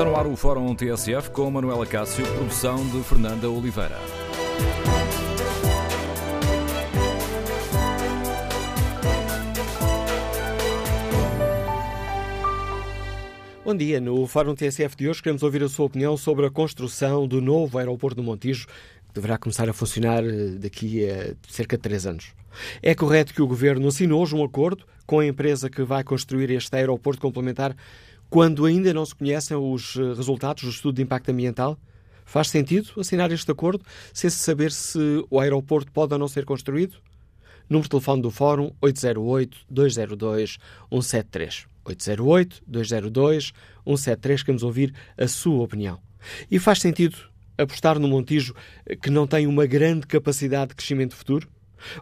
Está no ar o Fórum TSF com Manuela Cássio, produção de Fernanda Oliveira. Bom dia. No Fórum TSF de hoje queremos ouvir a sua opinião sobre a construção do novo aeroporto do Montijo, que deverá começar a funcionar eh, daqui a cerca de três anos. É correto que o Governo assinou hoje um acordo com a empresa que vai construir este aeroporto complementar quando ainda não se conhecem os eh, resultados do estudo de impacto ambiental? Faz sentido assinar este acordo sem se saber se o aeroporto pode ou não ser construído? Número de telefone do Fórum 808-202-173. 808-202-173. Queremos ouvir a sua opinião. E faz sentido apostar no Montijo que não tem uma grande capacidade de crescimento futuro?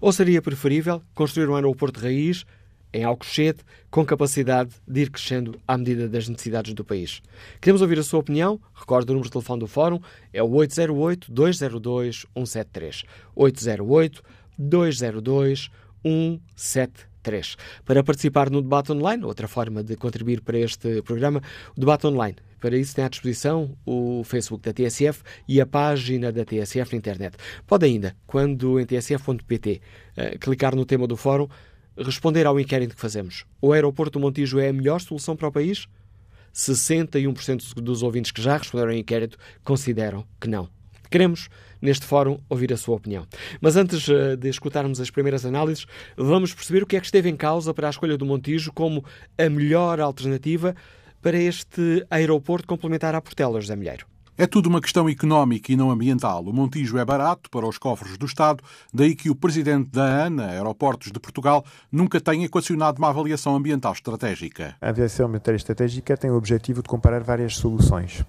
Ou seria preferível construir um aeroporto de raiz em Alcochete com capacidade de ir crescendo à medida das necessidades do país? Queremos ouvir a sua opinião. Recorde o número de telefone do Fórum, é o 808-202-173. 808-202-173. 3. Para participar no debate online, outra forma de contribuir para este programa, o debate online. Para isso tem à disposição o Facebook da TSF e a página da TSF na internet. Pode ainda, quando em tsf.pt, eh, clicar no tema do fórum, responder ao inquérito que fazemos. O aeroporto do Montijo é a melhor solução para o país? 61% dos ouvintes que já responderam ao inquérito consideram que não. Queremos, neste fórum, ouvir a sua opinião. Mas antes uh, de escutarmos as primeiras análises, vamos perceber o que é que esteve em causa para a escolha do Montijo como a melhor alternativa para este aeroporto complementar à Portela, José Milheiro. É tudo uma questão económica e não ambiental. O Montijo é barato para os cofres do Estado, daí que o presidente da ANA, Aeroportos de Portugal, nunca tenha equacionado uma avaliação ambiental estratégica. A avaliação ambiental estratégica tem o objetivo de comparar várias soluções.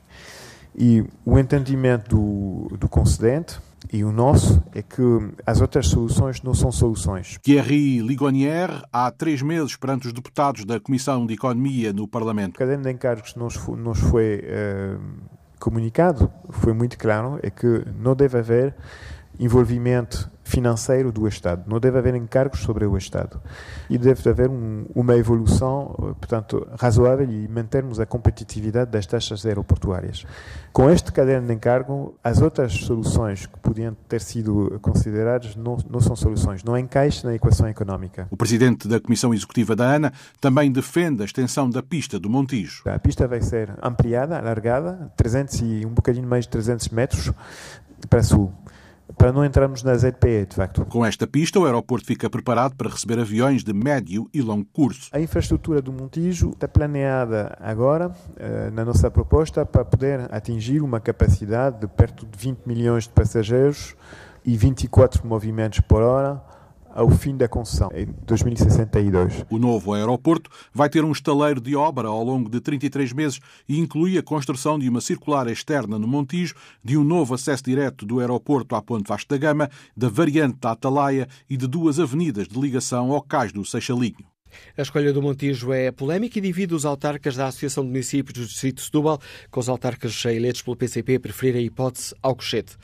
E o entendimento do, do concedente e o nosso é que as outras soluções não são soluções. Thierry Ligonier, há três meses, perante os deputados da Comissão de Economia no Parlamento. O caderno de encargos nos foi, nos foi uh, comunicado, foi muito claro, é que não deve haver envolvimento financeiro do Estado. Não deve haver encargos sobre o Estado. E deve haver um, uma evolução, portanto, razoável e mantermos a competitividade das taxas aeroportuárias. Com este caderno de encargo, as outras soluções que podiam ter sido consideradas não, não são soluções, não encaixam na equação económica. O presidente da Comissão Executiva da ANA também defende a extensão da pista do Montijo. A pista vai ser ampliada, alargada, 300 e um bocadinho mais de 300 metros para sul para não entrarmos na ZPE, de facto. Com esta pista, o aeroporto fica preparado para receber aviões de médio e longo curso. A infraestrutura do Montijo está planeada agora, eh, na nossa proposta, para poder atingir uma capacidade de perto de 20 milhões de passageiros e 24 movimentos por hora ao fim da concessão, em 2062. O novo aeroporto vai ter um estaleiro de obra ao longo de 33 meses e inclui a construção de uma circular externa no Montijo, de um novo acesso direto do aeroporto à Ponte Vasco da Gama, da variante da Atalaia e de duas avenidas de ligação ao cais do Seixalinho. A escolha do Montijo é polémica e divide os autarcas da Associação de Municípios do Distrito de Setúbal, com os autarcas eleitos pelo PCP a preferir a hipótese Alcochete.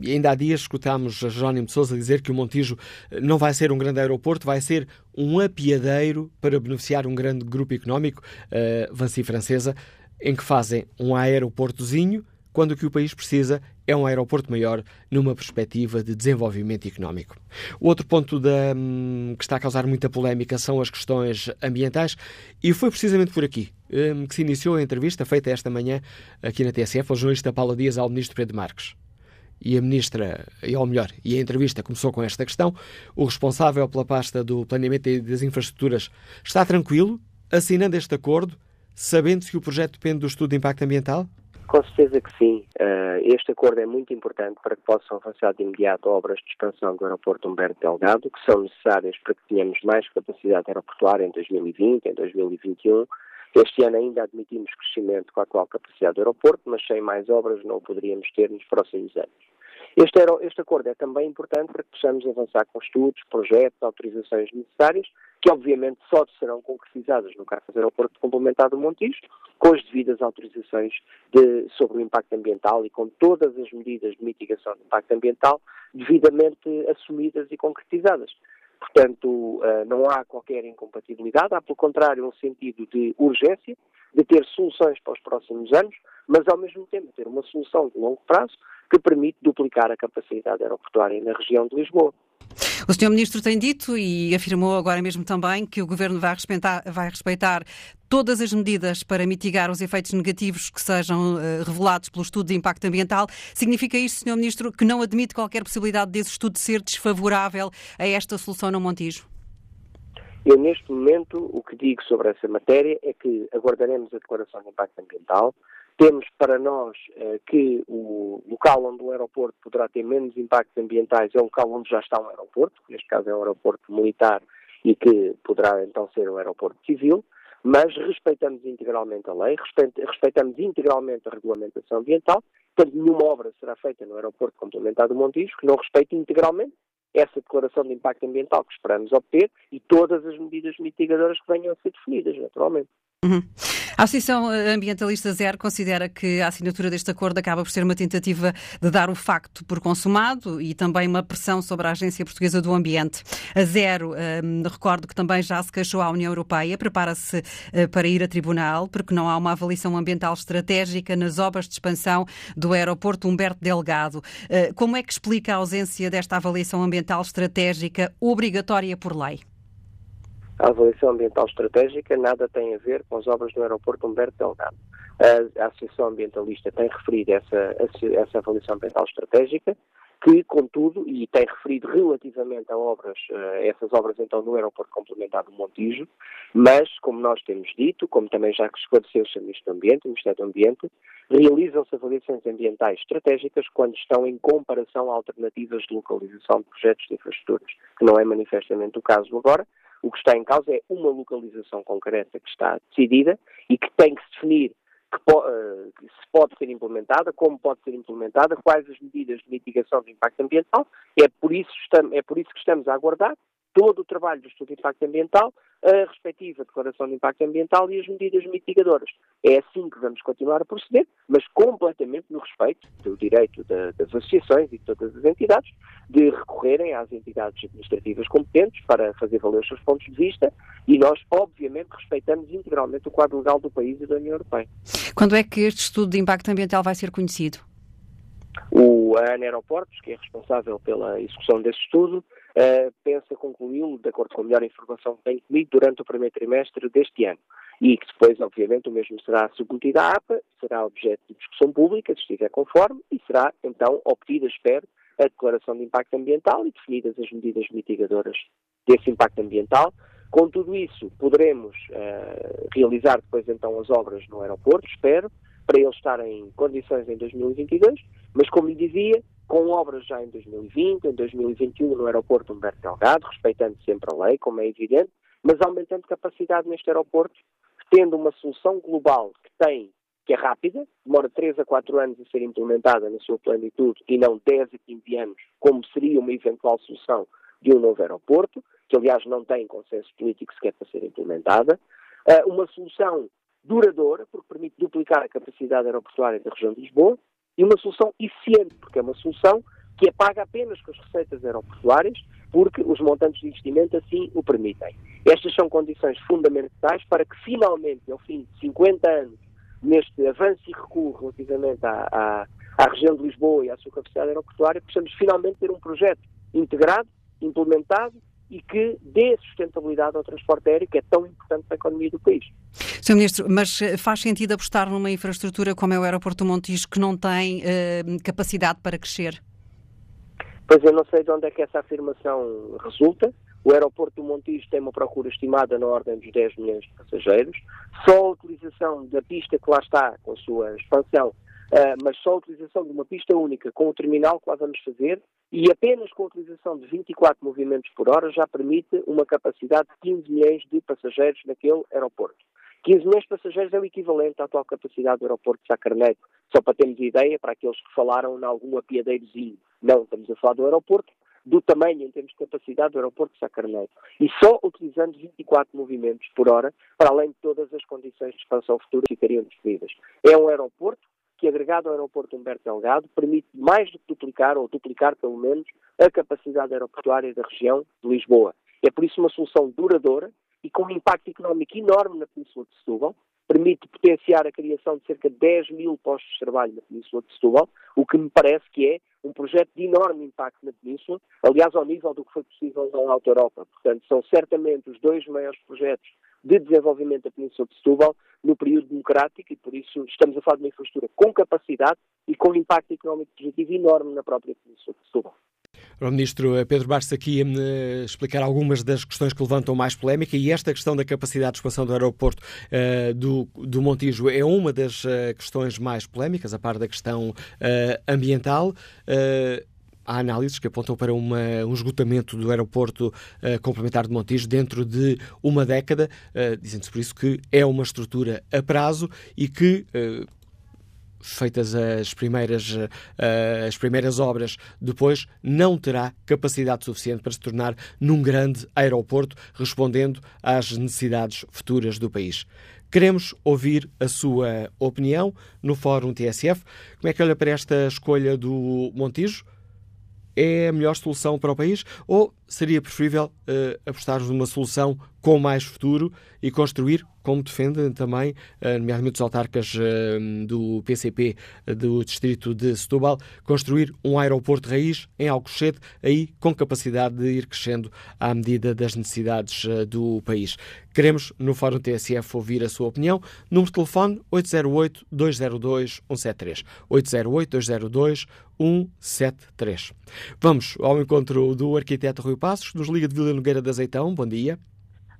E ainda há dias escutámos Jerónimo de Sousa dizer que o Montijo não vai ser um grande aeroporto, vai ser um apiadeiro para beneficiar um grande grupo económico, uh, Vancy Francesa, em que fazem um aeroportozinho quando o que o país precisa é um aeroporto maior numa perspectiva de desenvolvimento económico. O outro ponto da, hum, que está a causar muita polémica são as questões ambientais e foi precisamente por aqui hum, que se iniciou a entrevista feita esta manhã aqui na TSF ao jornalista Paula Dias ao ministro Pedro Marques e a ministra, ou melhor, e a entrevista começou com esta questão, o responsável pela pasta do planeamento e das infraestruturas está tranquilo, assinando este acordo, sabendo-se que o projeto depende do estudo de impacto ambiental? Com certeza que sim. Eh, este acordo é muito importante para que possam avançar de imediato obras de expansão do aeroporto Humberto Delgado, que são necessárias para que tenhamos mais capacidade aeroportuária em 2020, em 2021 este ano ainda admitimos crescimento com a atual capacidade do aeroporto, mas sem mais obras não o poderíamos ter nos próximos anos. Este, era, este acordo é também importante para que possamos avançar com estudos, projetos, autorizações necessárias, que obviamente só serão concretizadas no caso do aeroporto complementar do Montijo, com as devidas autorizações de, sobre o impacto ambiental e com todas as medidas de mitigação do impacto ambiental devidamente assumidas e concretizadas. Portanto, eh, não há qualquer incompatibilidade, há, pelo contrário, um sentido de urgência, de ter soluções para os próximos anos, mas ao mesmo tempo ter uma solução de longo prazo que permite duplicar a capacidade aeroportuária na região de Lisboa. O Sr. Ministro tem dito e afirmou agora mesmo também que o Governo vai respeitar, vai respeitar todas as medidas para mitigar os efeitos negativos que sejam uh, revelados pelo estudo de impacto ambiental. Significa isto, Sr. Ministro, que não admite qualquer possibilidade desse estudo ser desfavorável a esta solução no Montijo? Eu, neste momento, o que digo sobre essa matéria é que aguardaremos a declaração de impacto ambiental, temos para nós eh, que o local onde o aeroporto poderá ter menos impactos ambientais é o local onde já está um aeroporto, neste caso é um aeroporto militar e que poderá então ser um aeroporto civil, mas respeitamos integralmente a lei, respeitamos integralmente a regulamentação ambiental, portanto nenhuma obra será feita no aeroporto complementado do Montijo que não respeite integralmente essa declaração de impacto ambiental que esperamos obter e todas as medidas mitigadoras que venham a ser definidas, naturalmente. Uhum. A Associação Ambientalista Zero considera que a assinatura deste acordo acaba por ser uma tentativa de dar o facto por consumado e também uma pressão sobre a Agência Portuguesa do Ambiente. A Zero, um, recordo que também já se queixou à União Europeia, prepara-se uh, para ir a tribunal porque não há uma avaliação ambiental estratégica nas obras de expansão do aeroporto Humberto Delgado. Uh, como é que explica a ausência desta avaliação ambiental estratégica obrigatória por lei? A avaliação ambiental estratégica nada tem a ver com as obras do aeroporto Humberto Delgado. A, Associação Ambientalista tem referido essa, essa avaliação ambiental estratégica, que, contudo, e tem referido relativamente a obras, a essas obras então no aeroporto complementar do Montijo, mas, como nós temos dito, como também já esclareceu o. Ministro do Ambiente, o Ministério do Ambiente, realizam-se avaliações ambientais estratégicas quando estão em comparação a alternativas de localização de projetos de infraestruturas, que não é manifestamente o caso agora, o que está em causa é uma localização concreta que está decidida e que tem que se definir que, po que se pode ser implementada, como pode ser implementada, quais as medidas de mitigação do impacto ambiental. É por isso, é por isso que estamos a aguardar todo o trabalho do estudo de impacto ambiental, a respectiva declaração de impacto ambiental e as medidas mitigadoras. É assim que vamos continuar a proceder, mas completamente no respeito do direito das associações e de todas as entidades de recorrerem às entidades administrativas competentes para fazer valer os seus pontos de vista e nós, obviamente, respeitamos integralmente o quadro legal do país e da União Europeia. Quando é que este estudo de impacto ambiental vai ser conhecido? O ANA Aeroportos, que é responsável pela execução desse estudo, uh, pensa concluí-lo, de acordo com a melhor informação que tem comigo, durante o primeiro trimestre deste ano. E que depois, obviamente, o mesmo será submetido à APA, será objeto de discussão pública, se estiver conforme, e será, então, obtida, espero, a declaração de impacto ambiental e definidas as medidas mitigadoras desse impacto ambiental. Com tudo isso, poderemos uh, realizar depois, então, as obras no aeroporto, espero, para ele estar em condições em 2022, mas como lhe dizia, com obras já em 2020, em 2021 no aeroporto Humberto Delgado, respeitando sempre a lei, como é evidente, mas aumentando capacidade neste aeroporto, tendo uma solução global que tem, que é rápida, demora 3 a 4 anos a ser implementada na sua plenitude e não 10 a 15 anos, como seria uma eventual solução de um novo aeroporto, que aliás não tem consenso político sequer para ser implementada, uh, uma solução duradoura, porque permite duplicar a capacidade aeroportuária da região de Lisboa, e uma solução eficiente, porque é uma solução que é paga apenas com as receitas aeroportuárias, porque os montantes de investimento assim o permitem. Estas são condições fundamentais para que finalmente, ao fim de 50 anos, neste avanço e recuo relativamente à, à, à região de Lisboa e à sua capacidade aeroportuária, possamos finalmente ter um projeto integrado, implementado e que dê sustentabilidade ao transporte aéreo, que é tão importante para a economia do país. Sr. Ministro, mas eh, faz sentido apostar numa infraestrutura como é o aeroporto do Montijo, que não tem eh, capacidade para crescer? Pois eu não sei de onde é que essa afirmação resulta. O aeroporto do Montijo tem uma procura estimada na ordem dos 10 milhões de passageiros. Só a utilização da pista que lá está, com a sua expansão, Uh, mas só a utilização de uma pista única com o terminal que lá vamos fazer e apenas com a utilização de 24 movimentos por hora já permite uma capacidade de 15 milhões de passageiros naquele aeroporto. 15 milhões de passageiros é o equivalente à atual capacidade do aeroporto de Sacarneiro, só para termos ideia, para aqueles que falaram em algum apiadeirozinho. Não, estamos a falar do aeroporto, do tamanho em termos de capacidade do aeroporto de Sacarneiro. E só utilizando 24 movimentos por hora, para além de todas as condições de expansão futura que ficariam definidas. É um aeroporto que, agregado ao aeroporto Humberto Delgado, permite mais do que duplicar, ou duplicar pelo menos, a capacidade aeroportuária da região de Lisboa. É por isso uma solução duradoura e com um impacto económico enorme na Península de Setúbal, permite potenciar a criação de cerca de 10 mil postos de trabalho na Península de Setúbal, o que me parece que é um projeto de enorme impacto na Península, aliás, ao nível do que foi possível na Alta Europa. Portanto, são certamente os dois maiores projetos de desenvolvimento da Península de Setúbal no período democrático e, por isso, estamos a falar de uma infraestrutura com capacidade e com impacto económico positivo enorme na própria Península de Setúbal. O Ministro Pedro Bastos aqui a uh, explicar algumas das questões que levantam mais polémica e esta questão da capacidade de expansão do aeroporto uh, do, do Montijo é uma das uh, questões mais polémicas, a par da questão ambiental há análises que apontam para uma, um esgotamento do aeroporto uh, complementar de Montijo dentro de uma década, uh, dizendo-se por isso que é uma estrutura a prazo e que. Uh, feitas as primeiras, as primeiras obras, depois não terá capacidade suficiente para se tornar num grande aeroporto, respondendo às necessidades futuras do país. Queremos ouvir a sua opinião no Fórum TSF. Como é que olha para esta escolha do Montijo? É a melhor solução para o país ou seria preferível uh, apostarmos numa solução com mais futuro e construir, como defendem também, uh, nomeadamente os autarcas uh, do PCP do distrito de Setúbal, construir um aeroporto raiz em Alcochete, aí com capacidade de ir crescendo à medida das necessidades do país. Queremos, no Fórum TSF, ouvir a sua opinião. Número de telefone 808-202-173. 808-202-173. Vamos ao encontro do arquiteto Rui Passos, nos Liga de Vila Nogueira de Azeitão. Bom dia.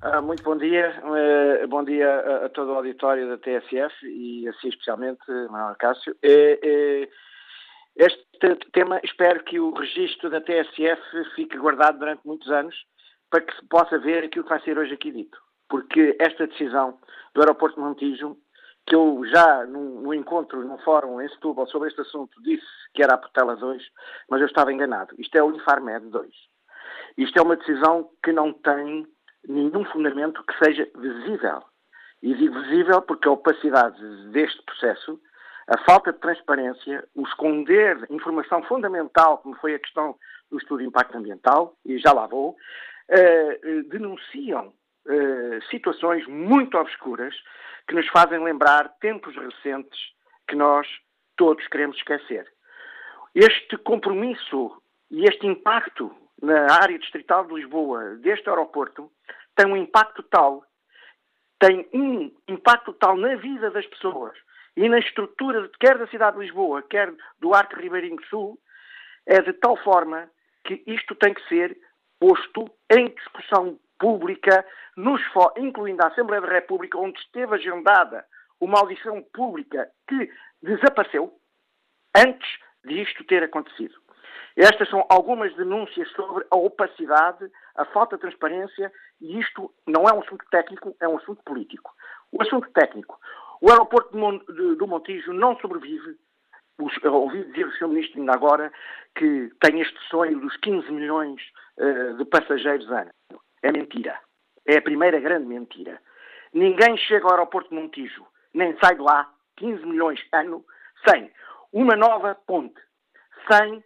Ah, muito bom dia. Uh, bom dia a, todo o auditório da TSF e assim especialmente, Manuel Cássio. Uh, este tema, espero que o registro da TSF fique guardado durante muitos anos para que se possa ver aquilo que vai ser hoje aqui dito. Porque esta decisão do aeroporto de Montijo, que eu já no encontro, num fórum em Setúbal sobre este assunto, disse que era a Portela 2, mas eu estava enganado. Isto é o Infarmed 2. Isto é uma decisão que não tem nenhum fundamento que seja visível. E digo visível porque a opacidade deste processo, a falta de transparência, o esconder informação fundamental, como foi a questão do estudo de impacto ambiental, e já lá vou, uh, denunciam uh, situações muito obscuras que nos fazem lembrar tempos recentes que nós todos queremos esquecer. Este compromisso e este impacto na área distrital de Lisboa deste aeroporto tem um impacto tal, tem um impacto tal na vida das pessoas e na estrutura quer da cidade de Lisboa, quer do Arco Ribeirinho Sul, é de tal forma que isto tem que ser posto em discussão pública, nos, incluindo a Assembleia da República, onde esteve agendada uma audição pública que desapareceu antes de isto ter acontecido. Estas são algumas denúncias sobre a opacidade, a falta de transparência, e isto não é um assunto técnico, é um assunto político. O assunto técnico. O aeroporto do Montijo não sobrevive. Ouvi dizer o Sr. Ministro ainda agora que tem este sonho dos 15 milhões uh, de passageiros ano. É mentira. É a primeira grande mentira. Ninguém chega ao aeroporto de Montijo, nem sai de lá, 15 milhões ano, sem uma nova ponte, sem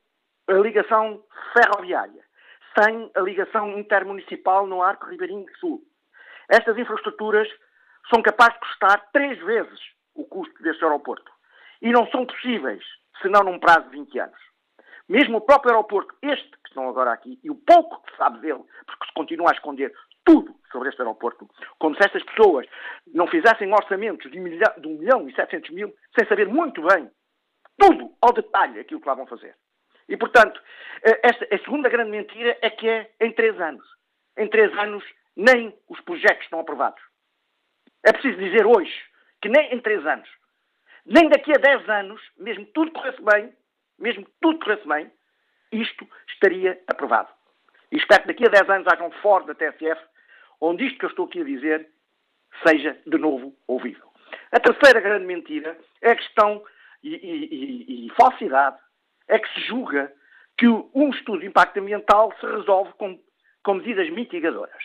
a ligação ferroviária, sem a ligação intermunicipal no Arco Ribeirinho Sul. Estas infraestruturas são capazes de custar três vezes o custo deste aeroporto. E não são possíveis, senão num prazo de 20 anos. Mesmo o próprio aeroporto, este que estão agora aqui, e o pouco que sabe dele, porque se continua a esconder tudo sobre este aeroporto, como se estas pessoas não fizessem orçamentos de, milha, de 1 milhão e 700 mil, sem saber muito bem, tudo ao detalhe, aquilo que lá vão fazer. E, portanto, eh, esta, a segunda grande mentira é que é em três anos. Em três anos, nem os projetos estão aprovados. É preciso dizer hoje que nem em três anos, nem daqui a dez anos, mesmo tudo corresse bem, mesmo tudo corresse bem, isto estaria aprovado. E espero que daqui a dez anos haja um fórum da TSF onde isto que eu estou aqui a dizer seja de novo ouvido. A terceira grande mentira é a questão e, e, e, e falsidade é que se julga que um estudo de impacto ambiental se resolve com, com medidas mitigadoras.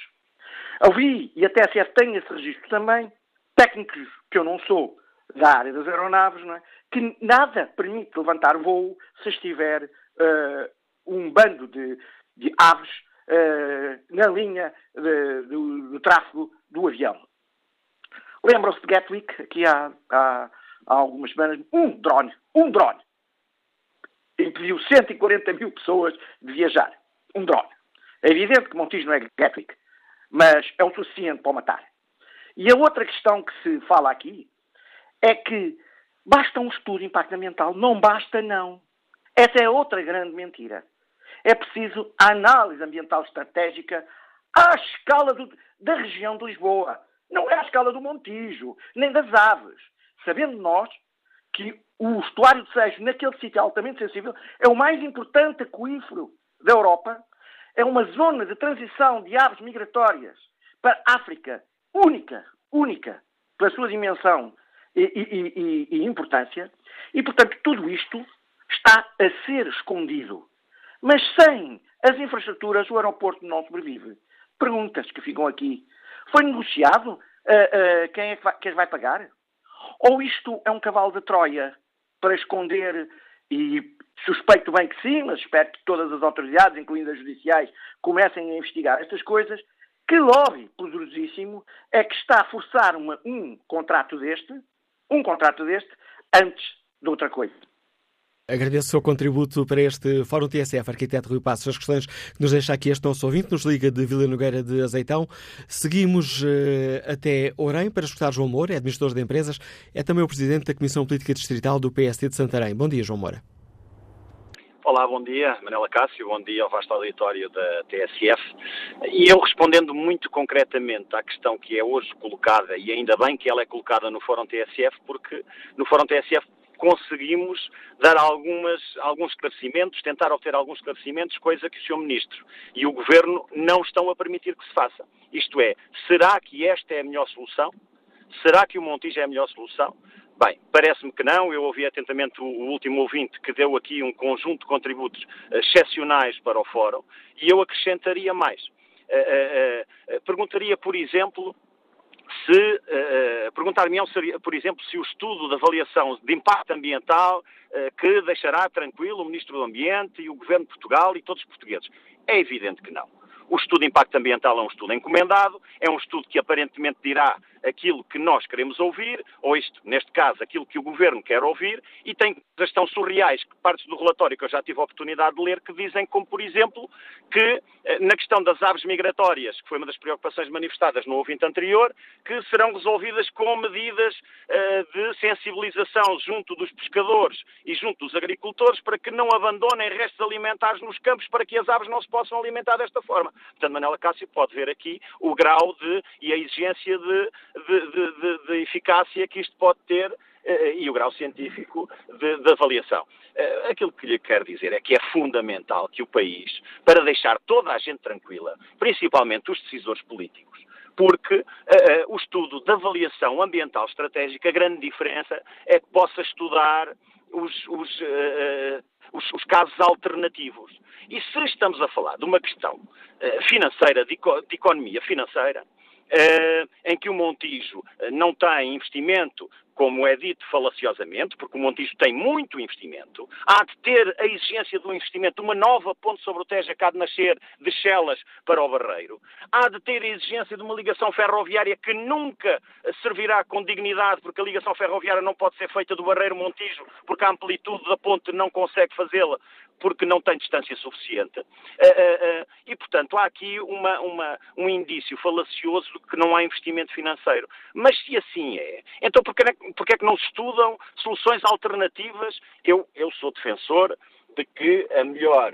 Ouvi, e até se tem esse registro também, técnicos que eu não sou da área das aeronaves, é? que nada permite levantar voo se estiver uh, um bando de, de aves uh, na linha de, do, do tráfego do avião. Lembram-se de Gatwick, aqui há, há, há algumas semanas, um drone, um drone, impediu 140 mil pessoas de viajar. Um drone. É evidente que Montijo não é Gatwick, mas é o suficiente para o matar. E a outra questão que se fala aqui é que basta um estudo de impacto ambiental. Não basta, não. Essa é outra grande mentira. É preciso análise ambiental estratégica à escala do, da região de Lisboa. Não é à escala do Montijo, nem das aves. Sabendo nós que o estuário de Seixo, naquele sítio altamente sensível, é o mais importante aquífero da Europa, é uma zona de transição de aves migratórias para a África, única, única, pela sua dimensão e, e, e, e importância, e, portanto, tudo isto está a ser escondido. Mas sem as infraestruturas, o aeroporto não sobrevive. Perguntas que ficam aqui. Foi negociado? Uh, uh, quem é que vai, quem vai pagar? Ou isto é um cavalo de Troia para esconder, e suspeito bem que sim, mas espero que todas as autoridades, incluindo as judiciais, comecem a investigar estas coisas, que lobby poderosíssimo é que está a forçar uma, um contrato deste, um contrato deste, antes de outra coisa. Agradeço o seu contributo para este Fórum TSF, arquiteto Rui Passos. As questões que nos deixa aqui este nosso ouvinte, nos liga de Vila Nogueira de Azeitão. Seguimos uh, até Orem para escutar João Moura, é administrador de empresas, é também o presidente da Comissão Política Distrital do PSD de Santarém. Bom dia, João Moura. Olá, bom dia, Manela Cássio, bom dia ao vasto auditório da TSF. E eu respondendo muito concretamente à questão que é hoje colocada, e ainda bem que ela é colocada no Fórum TSF, porque no Fórum TSF conseguimos dar algumas, alguns esclarecimentos, tentar obter alguns esclarecimentos, coisa que o Sr. Ministro e o Governo não estão a permitir que se faça. Isto é, será que esta é a melhor solução? Será que o Montijo é a melhor solução? Bem, parece-me que não. Eu ouvi atentamente o, último ouvinte que deu aqui um conjunto de contributos excepcionais para o Fórum e eu acrescentaria mais. Uh, uh, perguntaria, por exemplo, se uh, perguntar-me, por exemplo, se o estudo de avaliação de impacto ambiental uh, que deixará tranquilo o Ministro do Ambiente e o Governo de Portugal e todos os portugueses. É evidente que não. O estudo de impacto ambiental é um estudo encomendado, é um estudo que aparentemente dirá aquilo que nós queremos ouvir, ou isto, neste caso, aquilo que o Governo quer ouvir, e tem coisas tão surreais, que partes do relatório que eu já tive a oportunidade de ler, que dizem como, por exemplo, que eh, na questão das aves migratórias, que foi uma das preocupações manifestadas no ouvinte anterior, que serão resolvidas com medidas uh, de sensibilização junto dos pescadores e junto dos agricultores para que não abandonem restos alimentares nos campos para que as aves não se possam alimentar desta forma. Portanto, Manela Cássio pode ver aqui o grau de e a exigência de de, de, de eficácia que isto pode ter eh, e o grau científico de, de, avaliação. Eh, aquilo que lhe quero dizer é que é fundamental que o país, para deixar toda a gente tranquila, principalmente os decisores políticos, porque uh, o estudo de avaliação ambiental estratégica, a grande diferença é que possa estudar os, os, uh, os, os casos alternativos. E se estamos a falar de uma questão financeira, de, de economia financeira, em que o Montijo eh, não tem investimento, como é dito falaciosamente, porque o Montijo tem muito investimento, há de ter a exigência do investimento, uma nova ponte sobre o Tejo há de nascer de Chelas para o Barreiro, há de ter a exigência de uma ligação ferroviária que nunca servirá com dignidade, porque a ligação ferroviária não pode ser feita do Barreiro Montijo, porque a amplitude da ponte não consegue fazê-la porque não tem distância suficiente. Uh, uh, uh, e, portanto, há aqui uma, uma, um indício falacioso de que não há investimento financeiro. Mas se assim é, então porquê é, que não se estudam soluções alternativas? Eu, eu sou defensor de que a melhor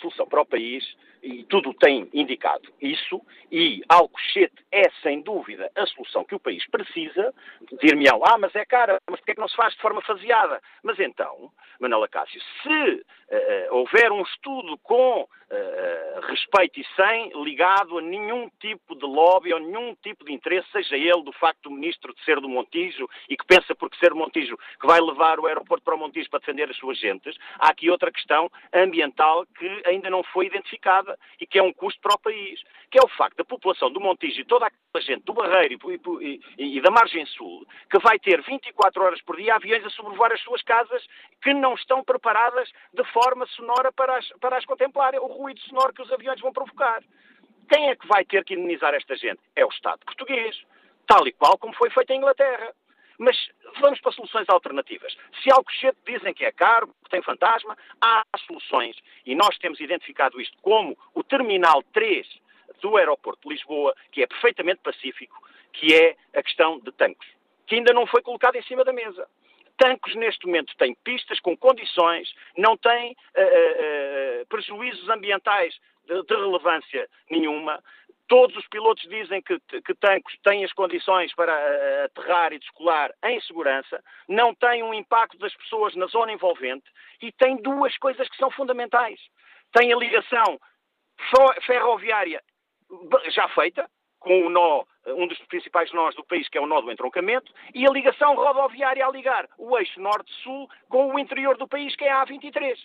solução para o país e tudo tem indicado isso, e Alcochete é, sem dúvida, a solução que o país precisa. Dir-me-ão, ah, mas é cara, mas porquê é que não se faz de forma faseada? Mas então, Manuela Cássio, se uh, houver um estudo com uh, respeito e sem ligado a nenhum tipo de lobby ou nenhum tipo de interesse, seja ele do facto do ministro de ser do Montijo e que pensa porque ser do Montijo que vai levar o aeroporto para o Montijo para defender as suas gentes, há aqui outra questão ambiental que ainda não foi identificada e que é um custo para o país, que é o facto da população do Montijo e toda aquela gente do Barreiro e, e, e, da Margem Sul, que vai ter 24 horas por dia aviões a sobrevoar as suas casas que não estão preparadas de forma sonora para as, para as contemplar, o ruído sonoro que os aviões vão provocar. Quem é que vai ter que indemnizar esta gente? É o Estado português. tal e qual como foi feito em Inglaterra. Mas vamos para soluções alternativas. Se Alcochete dizem que é caro, que tem fantasma, há soluções. E nós temos identificado isto como o Terminal 3 do aeroporto de Lisboa, que é perfeitamente pacífico, que é a questão de tanques, que ainda não foi colocado em cima da mesa. Tancos, neste momento, têm pistas com condições, não têm uh, uh, prejuízos ambientais de, de relevância nenhuma, Todos os pilotos dizem que, que Tancos têm as condições para uh, aterrar e descolar em segurança, não tem um impacto das pessoas na zona envolvente e tem duas coisas que são fundamentais. Tem a ligação ferroviária já feita, com o nó, um dos principais nós do país, que é o nó do entroncamento, e a ligação rodoviária a ligar o eixo norte-sul com o interior do país, que é a A23.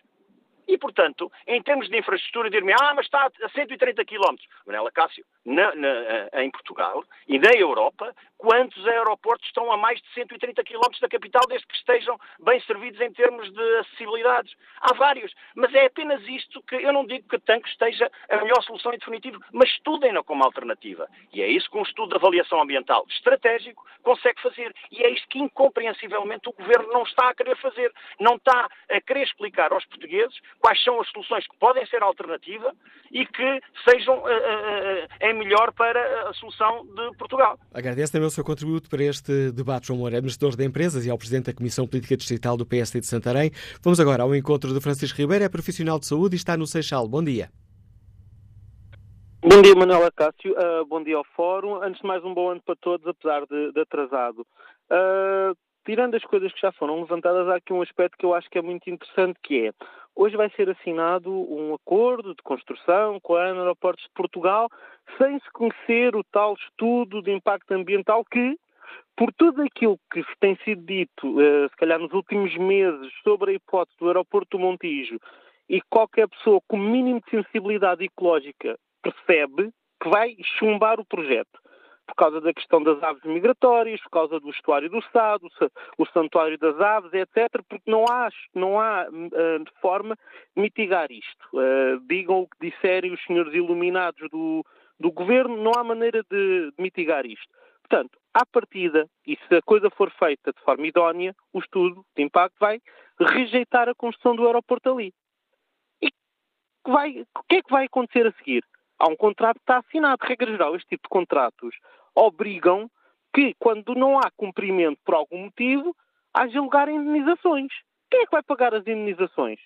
E, portanto, em termos de infraestrutura, dir-me, ah, mas está a 130 km. Manela Cássio, na, na, eh, em Portugal e na Europa, quantos aeroportos estão a mais de 130 km da capital, desde que estejam bem servidos em termos de acessibilidades? Há vários, mas é apenas isto que eu não digo que tanque esteja a melhor solução em definitivo, mas estudem-na como alternativa. E é isso que um estudo de avaliação ambiental estratégico consegue fazer. E é isto que, incompreensivelmente, o Governo não está a querer fazer. Não está a querer explicar aos portugueses quais são as soluções que podem ser alternativa e que sejam uh, uh, em melhor para a solução de Portugal. Agradeço também o seu contributo para este debate, João Moura, administrador de empresas e ao Presidente da Comissão Política Distrital do PSD de Santarém. Vamos agora ao encontro de Francisco Ribeiro, é profissional de saúde e está no Seixal. Bom dia. Bom dia, Manuela Cássio. Uh, bom dia ao Fórum. Antes de mais, um bom ano para todos, apesar de, de atrasado. Uh, tirando as coisas que já foram levantadas, há aqui um aspecto que eu acho que é muito interessante, que é Hoje vai ser assinado um acordo de construção com a Aeroportos de Portugal, sem se conhecer o tal estudo de impacto ambiental que, por tudo aquilo que tem sido dito, eh, se calhar nos últimos meses, sobre a hipótese do aeroporto do Montijo, e qualquer pessoa com mínimo de sensibilidade ecológica percebe que vai chumbar o projeto por causa da questão das aves migratórias, por causa do estuário do Estado, o santuário das aves, etc., porque não há, não há uh, forma de mitigar isto. Uh, digam o que disserem os senhores iluminados do, do governo, não há maneira de, de mitigar isto. Portanto, à partida, e se a coisa for feita de forma idónea, o estudo de impacto vai rejeitar a construção do aeroporto ali. E vai, o que é que vai acontecer a seguir? Há um contrato que está assinado. Regra geral, este tipo de contratos obrigam que, quando não há cumprimento por algum motivo, haja lugar a indenizações. Quem é que vai pagar as indenizações?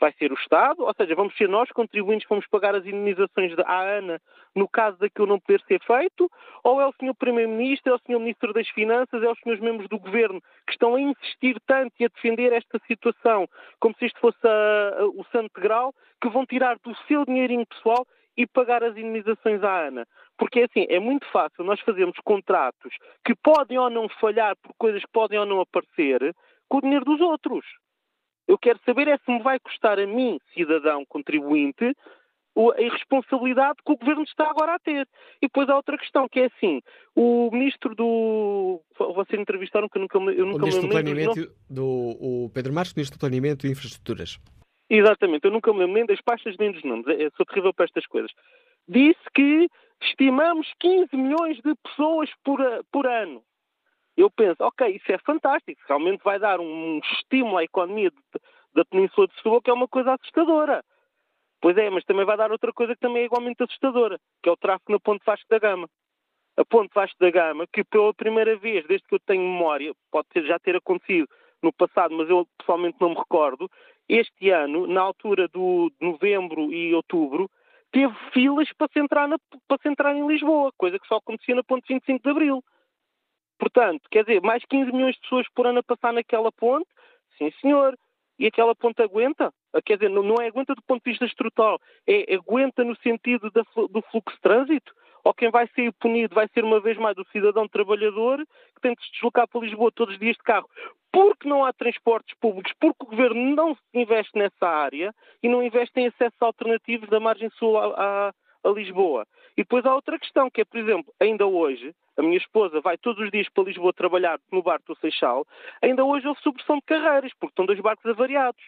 Vai ser o Estado, ou seja, vamos ser nós, contribuintes, vamos pagar as indenizações à ANA no caso daquilo não poder ser feito? Ou é o Sr. Primeiro-Ministro, é o Sr. Ministro das Finanças, é os Srs. Membros do Governo que estão a insistir tanto e a defender esta situação como se isto fosse a, a, o santo grau, que vão tirar do seu dinheirinho pessoal e pagar as indenizações à ANA. Porque é assim, é muito fácil nós fazermos contratos que podem ou não falhar por coisas que podem ou não aparecer com o dinheiro dos outros. Eu quero saber é se me vai custar a mim, cidadão contribuinte, a irresponsabilidade que o governo está agora a ter. E depois há outra questão, que é assim: o ministro do. Vocês entrevistaram que eu nunca, eu nunca o ministro me lembro. Do, do o Pedro Marques, ministro do Planeamento e Infraestruturas. Exatamente, eu nunca me lembro nem das pastas nem dos nomes, eu sou terrível para estas coisas. Disse que estimamos 15 milhões de pessoas por, por ano. Eu penso, ok, isso é fantástico, realmente vai dar um estímulo à economia de, da Península de Setúbal, que é uma coisa assustadora. Pois é, mas também vai dar outra coisa que também é igualmente assustadora, que é o tráfego na Ponte Vasco da Gama. A Ponte Vasco da Gama, que pela primeira vez, desde que eu tenho memória, pode já ter acontecido no passado, mas eu pessoalmente não me recordo, este ano, na altura do novembro e outubro, teve filas para se, entrar na, para se entrar em Lisboa, coisa que só acontecia na ponte 25 de Abril. Portanto, quer dizer, mais 15 milhões de pessoas por ano a passar naquela ponte, sim senhor, e aquela ponte aguenta? Quer dizer, não, é aguenta do ponto de vista estrutural, é aguenta no sentido da, do fluxo de trânsito? ou quem vai ser punido vai ser uma vez mais o cidadão trabalhador que tem se deslocar para Lisboa todos os dias de carro, porque não há transportes públicos, porque o governo não investe nessa área e não investe em acessos alternativos da margem sul a, a Lisboa. E depois há outra questão, que é, por exemplo, ainda hoje, a minha esposa vai todos os dias para Lisboa trabalhar no barco do Seixal, ainda hoje houve supressão de carreiras, porque estão dois barcos avariados.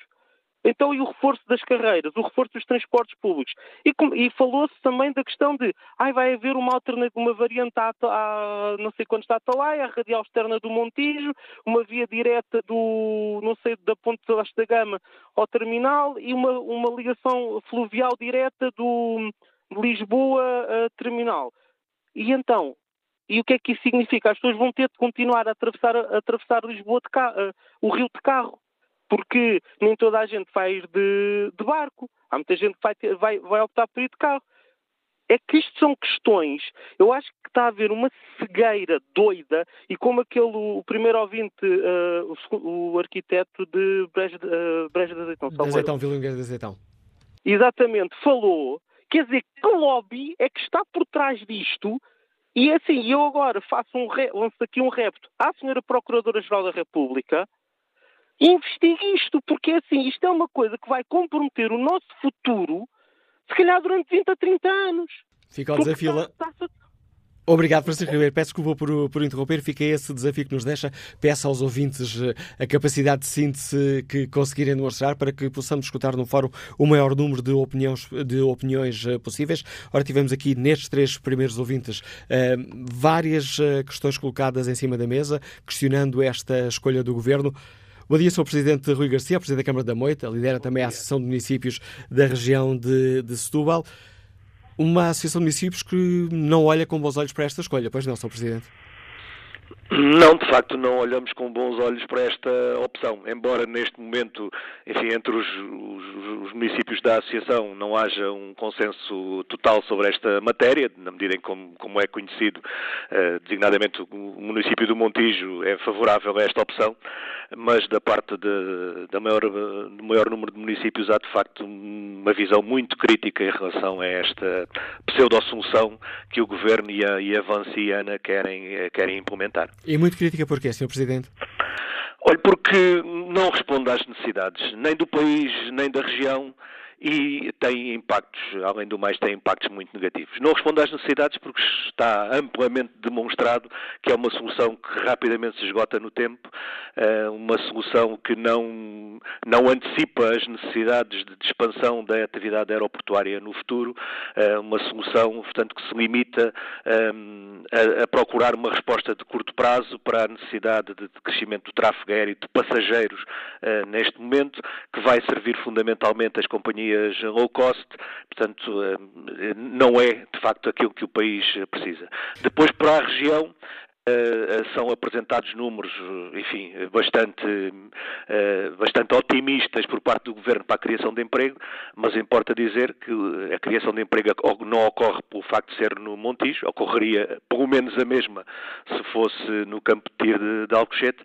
Então, e o reforço das carreiras, o reforço dos transportes públicos. E, e falou-se também da questão de ai, vai haver uma alternativa, uma variante à, à não sei quando está a Atalaia, a radial externa do Montijo, uma via direta do, não sei, da Ponte da Gama ao terminal e uma, uma ligação fluvial direta do Lisboa terminal. E então, e o que é que isso significa? As pessoas vão ter de continuar a atravessar, a atravessar Lisboa de carro, o rio de carro porque nem toda a gente vai ir de, de barco, há muita gente que vai, ter, vai, vai optar por ir de carro. É que isto são questões, eu acho que está a haver uma cegueira doida, e como aquele, o primeiro ouvinte, uh, o, o, arquiteto de Breja, uh, Breja de Azeitão, de Azeitão, Vilingueira de Azeitão. Exatamente, falou, quer dizer, que lobby é que está por trás disto, e assim, eu agora faço um, lanço aqui um repto. À senhora Procuradora-Geral da República, investigue isto, porque é assim, isto é uma coisa que vai comprometer o nosso futuro, se calhar durante 20 a 30 anos. Fica o desafio. Está, está... Obrigado, Francisco Ribeiro. Peço desculpa por, por interromper. Fica esse desafio que nos deixa. Peço aos ouvintes eh, a capacidade de síntese que conseguirem demonstrar para que possamos escutar no fórum o maior número de opiniões, de opiniões eh, possíveis. Ora, tivemos aqui nestes três primeiros ouvintes eh, várias questões colocadas em cima da mesa, questionando esta escolha do governo. Bom dia, Sr. Presidente Rui Garcia, Presidente da Câmara da Moita, lidera também a Associação de Municípios da região de, de Setúbal. Uma associação de municípios que não olha com bons olhos para esta escolha, pois não, Sr. Presidente? Não, de facto, não olhamos com bons olhos para esta opção. Embora neste momento, enfim, entre os, os, os, municípios da Associação não haja um consenso total sobre esta matéria, na medida em como, como é conhecido, eh, designadamente o município do Montijo é favorável a esta opção, mas da parte de, da maior, do maior número de municípios há de facto uma visão muito crítica em relação a esta pseudo-assunção que o Governo e a, e a Vanciana querem, eh, querem implementar. E muito crítica porquê, Sr. Presidente? Olha, porque não responde às necessidades nem do país, nem da região e tem impactos, além do mais, tem impactos muito negativos. Não responde às necessidades porque está amplamente demonstrado que é uma solução que rapidamente se esgota no tempo, eh, uma solução que não, não antecipa as necessidades de expansão da atividade aeroportuária no futuro, eh, uma solução, portanto, que se limita eh, a, a procurar uma resposta de curto prazo para a necessidade de crescimento do tráfego aéreo de passageiros neste momento, que vai servir fundamentalmente as companhias companhias low cost, portanto, eh, não é de facto aquilo que o país precisa. Depois, para a região, Uh, são apresentados números, enfim, bastante, bastante otimistas por parte do Governo para a criação de emprego, mas importa dizer que a criação de emprego não ocorre pelo facto de ser no Montijo, ocorreria pelo menos a mesma se fosse no campo de tiro de, de Alcochete,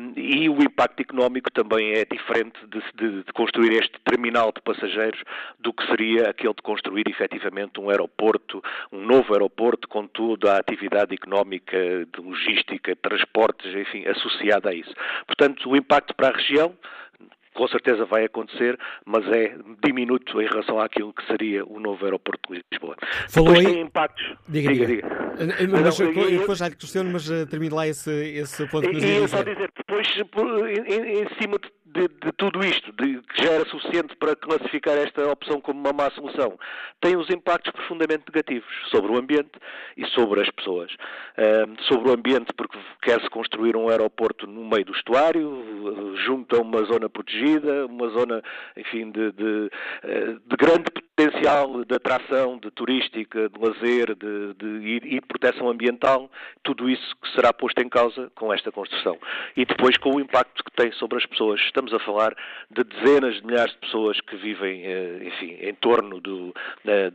um, e o impacto económico também é diferente de, de, de, construir este terminal de passageiros do que seria aquele de construir efetivamente um aeroporto, um novo aeroporto com toda a atividade económica de logística, transportes, enfim, associada a isso. Portanto, o impacto para a região com certeza vai acontecer, mas é diminuto em relação àquilo que seria o novo aeroporto de Lisboa. Falou depois aí... tem impactos. Diga, diga. diga. Mas, não, eu, depois já lhe questiono, mas uh, termine lá esse, esse ponto que nos ia dizer. só dizer, depois, em, em cima de de, de, tudo isto, de, que já era suficiente para classificar esta opção como uma má solução, tem os impactos profundamente negativos sobre o ambiente e sobre as pessoas. Uh, sobre o ambiente, porque quer-se construir um aeroporto no meio do estuário, junto a uma zona protegida, uma zona, enfim, de, de, de grande potencial de atração, de turística, de lazer de, de, e de proteção ambiental, tudo isso que será posto em causa com esta construção. E depois com o impacto que tem sobre as pessoas. Estamos a falar de dezenas de milhares de pessoas que vivem, eh, enfim, em torno do, da,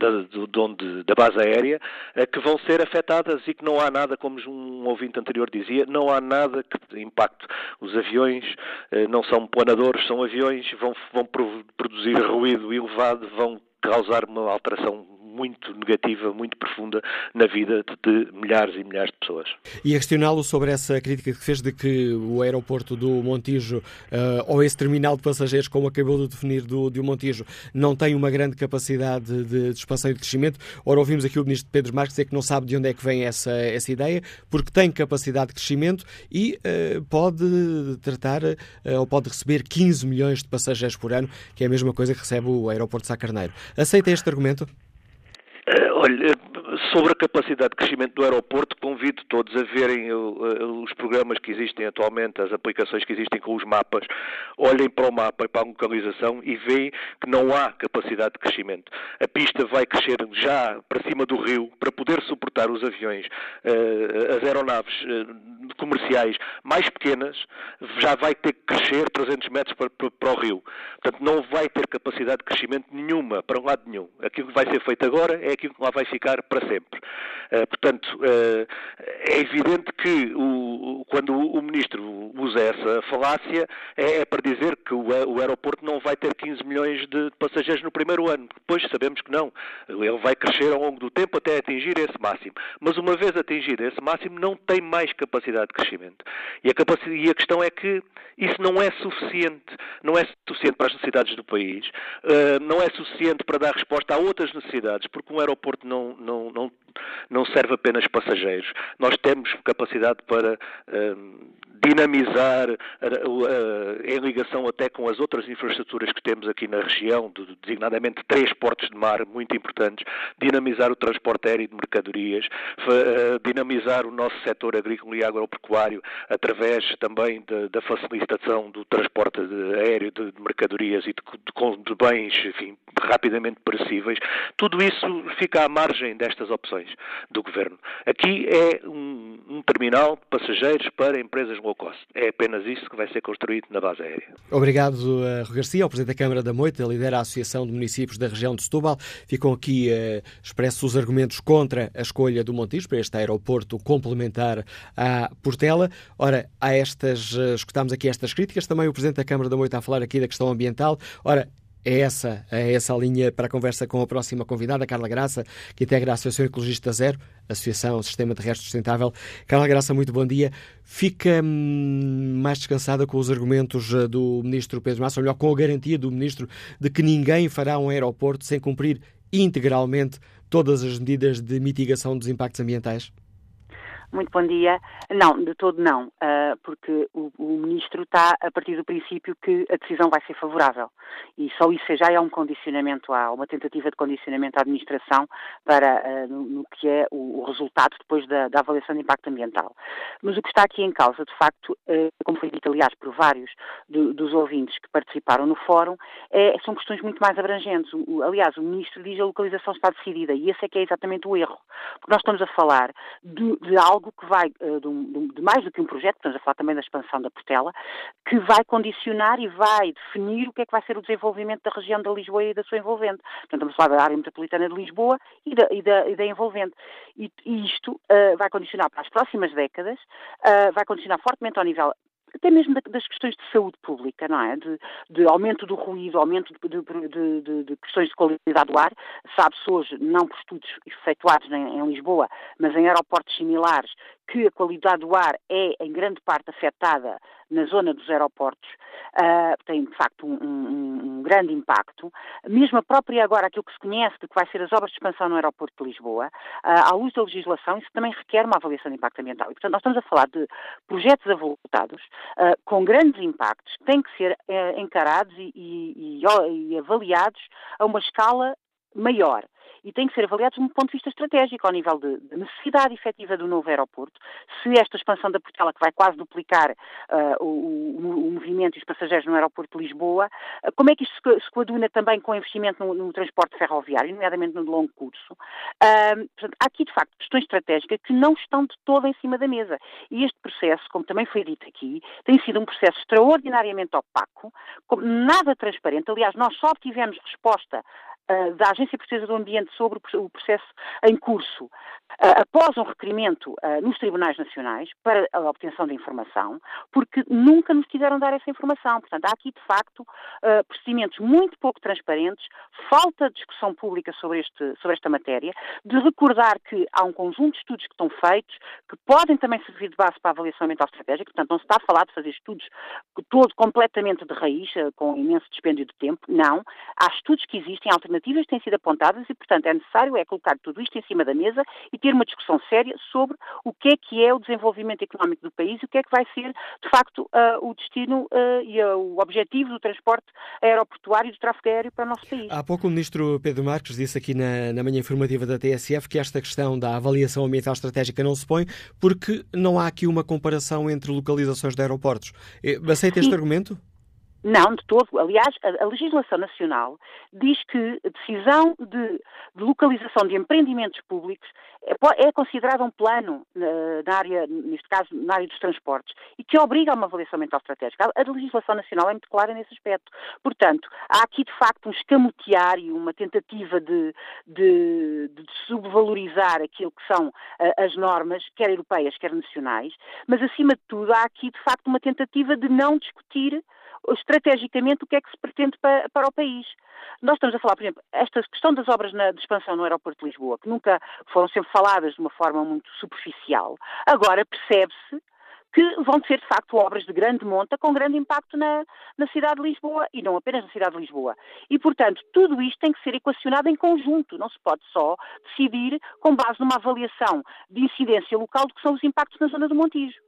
do, onde, da base aérea, eh, que vão ser afetadas e que não há nada, como um ouvinte anterior dizia, não há nada que impacte. Os aviões eh, não são planadores, são aviões, vão, vão produzir ruído elevado, vão causar uma alteração muito negativa, muito profunda na vida de, de milhares e milhares de pessoas. E a questioná-lo sobre essa crítica que fez de que o aeroporto do Montijo, uh, ou esse terminal de passageiros, como acabou de definir do, do Montijo, não tem uma grande capacidade de, de expansão e de crescimento. Ora, ouvimos aqui o Ministro Pedro Marques dizer que não sabe de onde é que vem essa, essa ideia, porque tem capacidade de crescimento e uh, pode tratar, uh, ou pode receber 15 milhões de passageiros por ano, que é a mesma coisa que recebe o aeroporto de Sá Carneiro. Aceita este argumento? Olha, sobre a capacidade de crescimento do aeroporto, convido todos a verem os programas que existem atualmente, as aplicações que existem com os mapas, olhem para o mapa e para a localização e veem que não há capacidade de crescimento. A pista vai crescer já para cima do rio para poder suportar os aviões, eh, as aeronaves eh, comerciais mais pequenas, já vai ter que crescer 300 metros para, para o rio. Portanto, não vai ter capacidade de crescimento nenhuma, para um lado nenhum. Aquilo que vai ser feito agora é aquilo que lá vai ficar para sempre. Uh, portanto, uh, é evidente que o, quando o Ministro usa essa falácia é, é para dizer que o, aeroporto não vai ter 15 milhões de passageiros no primeiro ano. Depois sabemos que não. Ele vai crescer ao longo do tempo até atingir esse máximo. Mas uma vez atingido esse máximo, não tem mais capacidade de crescimento. E a, capacidade, e a questão é que isso não é suficiente. Não é suficiente para as necessidades do país. Uh, não é suficiente para dar resposta a outras necessidades, porque um aeroporto não, não, não, não serve apenas passageiros. Nós temos capacidade para um, dinamizar, uh, uh, em ligação até com as outras infraestruturas que temos aqui na região, de, designadamente três portos de mar muito importantes, dinamizar o transporte aéreo de mercadorias, uh, dinamizar o nosso setor agrícola e agropecuário através também de, da facilitação do transporte aéreo de, de mercadorias e de, de bens, enfim, rapidamente perecíveis. Tudo isso fica à margem destas opções do Governo. Aqui é um, um terminal de passageiros para empresas low cost. É apenas isso que vai ser construído na base aérea. Obrigado, uh, Rui Garcia, o Presidente da Câmara da Moita, lidera a Associação de Municípios da região de Setúbal. Ficam aqui uh, expressos os argumentos contra a escolha do Montijo para este aeroporto complementar à Portela. Ora, há estas, uh, escutámos aqui estas críticas, também o Presidente da Câmara da Moita a falar aqui da questão ambiental. Ora, é essa, é essa a linha para a conversa com a próxima convidada, Carla Graça, que integra a Associação Ecologista Zero, Associação Sistema Terrestre Sustentável. Carla Graça, muito bom dia. Fica hum, mais descansada com os argumentos eh, do Ministro Pedro Massa, ou melhor, com a garantia do Ministro de que ninguém fará um aeroporto sem cumprir integralmente todas as medidas de mitigação dos impactos ambientais? Muito bom dia. Não, de todo não, uh, porque o, Ministro está a partir do princípio que a decisão vai ser favorável. E só isso já é um condicionamento, há uma tentativa de condicionamento à administração para uh, no, que é o, resultado depois da, da, avaliação de impacto ambiental. Mas o que está aqui em causa, de facto, uh, como foi dito, aliás, por vários do, dos ouvintes que participaram no fórum, é, são questões muito mais abrangentes. Aliás, o Ministro diz a localização está decidida e esse é que é exatamente o erro. Porque nós estamos a falar de, de algo algo que vai, de, de, mais do que um projeto, estamos a falar também da expansão da Portela, que vai condicionar e vai definir o que é que vai ser o desenvolvimento da região da Lisboa e da sua envolvente. Portanto, estamos a falar da área metropolitana de Lisboa e da, e da, e da envolvente. E, e isto uh, vai condicionar para as próximas décadas, uh, vai condicionar fortemente ao nível até mesmo das questões de saúde pública, não é? De, de aumento do ruído, aumento de, de, de, questões de qualidade do ar. Sabe-se hoje, não por estudos efetuados em, em Lisboa, mas em aeroportos similares, que a qualidade do ar é em grande parte afetada na zona dos aeroportos, uh, tem de facto um, um, um, grande impacto. Mesmo a própria agora, aquilo que se conhece de que vai ser as obras de expansão no aeroporto de Lisboa, uh, à luz da legislação, isso também requer uma avaliação de impacto ambiental. E, portanto, nós estamos a falar de projetos avultados, uh, com grandes impactos, que têm que ser encarados e, e, e, e avaliados a uma escala maior e têm que ser avaliados de um ponto de vista estratégico, ao nível de, de necessidade efetiva do novo aeroporto. Se esta expansão da Portela, que vai quase duplicar uh, o, o, o, movimento e os passageiros no aeroporto de Lisboa, uh, como é que isto se, se coaduna também com o investimento no, no, transporte ferroviário, nomeadamente no de longo curso? Uh, portanto, há aqui, de facto, questões estratégicas que não estão de todo em cima da mesa. E este processo, como também foi dito aqui, tem sido um processo extraordinariamente opaco, nada transparente. Aliás, nós só obtivemos resposta uh, da Agência Portuguesa do Ambiente sobre o processo em curso. Uh, após um requerimento uh, nos tribunais nacionais para a obtenção de informação, porque nunca nos quiseram dar essa informação. Portanto, há aqui, de facto, uh, procedimentos muito pouco transparentes, falta de discussão pública sobre, este, sobre esta matéria, de recordar que há um conjunto de estudos que estão feitos, que podem também servir de base para a avaliação ambiental estratégica, portanto, não se está a falar de fazer estudos todo completamente de raiz, com imenso dispêndio de tempo, não. Há estudos que existem, alternativas que têm sido apontadas e, portanto, é necessário é colocar tudo isto em cima da mesa e ter uma discussão séria sobre o que é que é o desenvolvimento económico do país e o que é que vai ser, de facto, uh, o destino uh, e uh, o objetivo do transporte aeroportuário e do tráfego aéreo para o nosso país. Há pouco o ministro Pedro Marques disse aqui na, na manhã informativa da TSF que esta questão da avaliação ambiental estratégica não se põe porque não há aqui uma comparação entre localizações de aeroportos. Eh, aceita este argumento? Não, de todo. Aliás, a, a, legislação nacional diz que a decisão de, de localização de empreendimentos públicos é, é considerada um plano na, na, área, neste caso, na área dos transportes, e que obriga a uma avaliação ambiental estratégica. A, a, legislação nacional é muito clara nesse aspecto. Portanto, há aqui, de facto, um escamotear e uma tentativa de, de, de subvalorizar aquilo que são uh, as normas, quer europeias, quer nacionais, mas, acima de tudo, há aqui, de facto, uma tentativa de não discutir estrategicamente o que é que se pretende para, para, o país. Nós estamos a falar, por exemplo, esta questão das obras na, de expansão no aeroporto de Lisboa, que nunca foram sempre faladas de uma forma muito superficial, agora percebe-se que vão ser, de facto, obras de grande monta com grande impacto na, na, cidade de Lisboa e não apenas na cidade de Lisboa. E, portanto, tudo isto tem que ser equacionado em conjunto. Não se pode só decidir com base numa avaliação de incidência local do que são os impactos na zona do Montijo.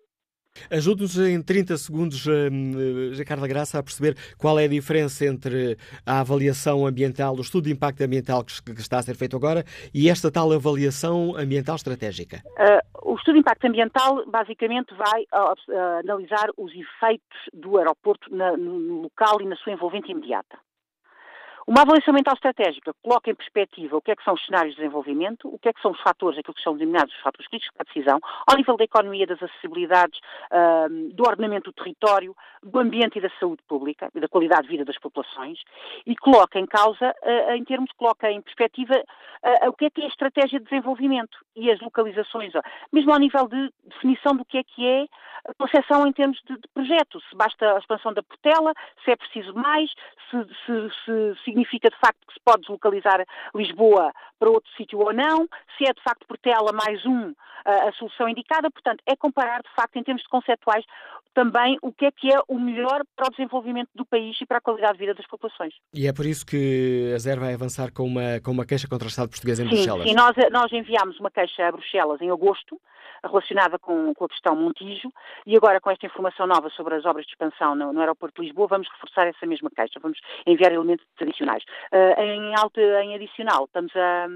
Ajude-nos em 30 segundos, hum, uh, Carla Graça, a perceber qual é a diferença entre a avaliação ambiental, o estudo de impacto ambiental que está a ser feito agora e esta tal avaliação ambiental estratégica. Uh, o estudo de impacto ambiental basicamente vai uh, analisar os efeitos do aeroporto na, no local e na sua envolvente imediata. Uma avaliação mental estratégica coloca em perspectiva o que é que são os cenários de desenvolvimento, o que é que são os fatores, aquilo que são denominados os fatores críticos para a decisão, ao nível da economia, das acessibilidades, do ordenamento do território, do ambiente e da saúde pública e da qualidade de vida das populações e coloca em causa, em termos, coloca em perspectiva o que é que é a estratégia de desenvolvimento e as localizações, mesmo ao nível de definição do que é que é a concepção em termos de, de projeto, se basta a expansão da Portela, se é preciso mais, se, se, se significa de facto que se pode deslocalizar Lisboa para outro sítio ou não, se é de facto Portela mais um a solução indicada, portanto, é comparar de facto em termos conceptuais também o que é que é o melhor para o desenvolvimento do país e para a qualidade de vida das populações. E é por isso que a ZER vai avançar com uma, com uma queixa contra o Estado português em sim, Bruxelas. Sim, nós, nós enviámos uma queixa a Bruxelas em agosto, relacionada com, com, a questão Montijo e agora com esta informação nova sobre as obras de expansão no, no aeroporto de Lisboa vamos reforçar essa mesma queixa, vamos enviar elementos adicionais. Uh, em, alto, em adicional, estamos a,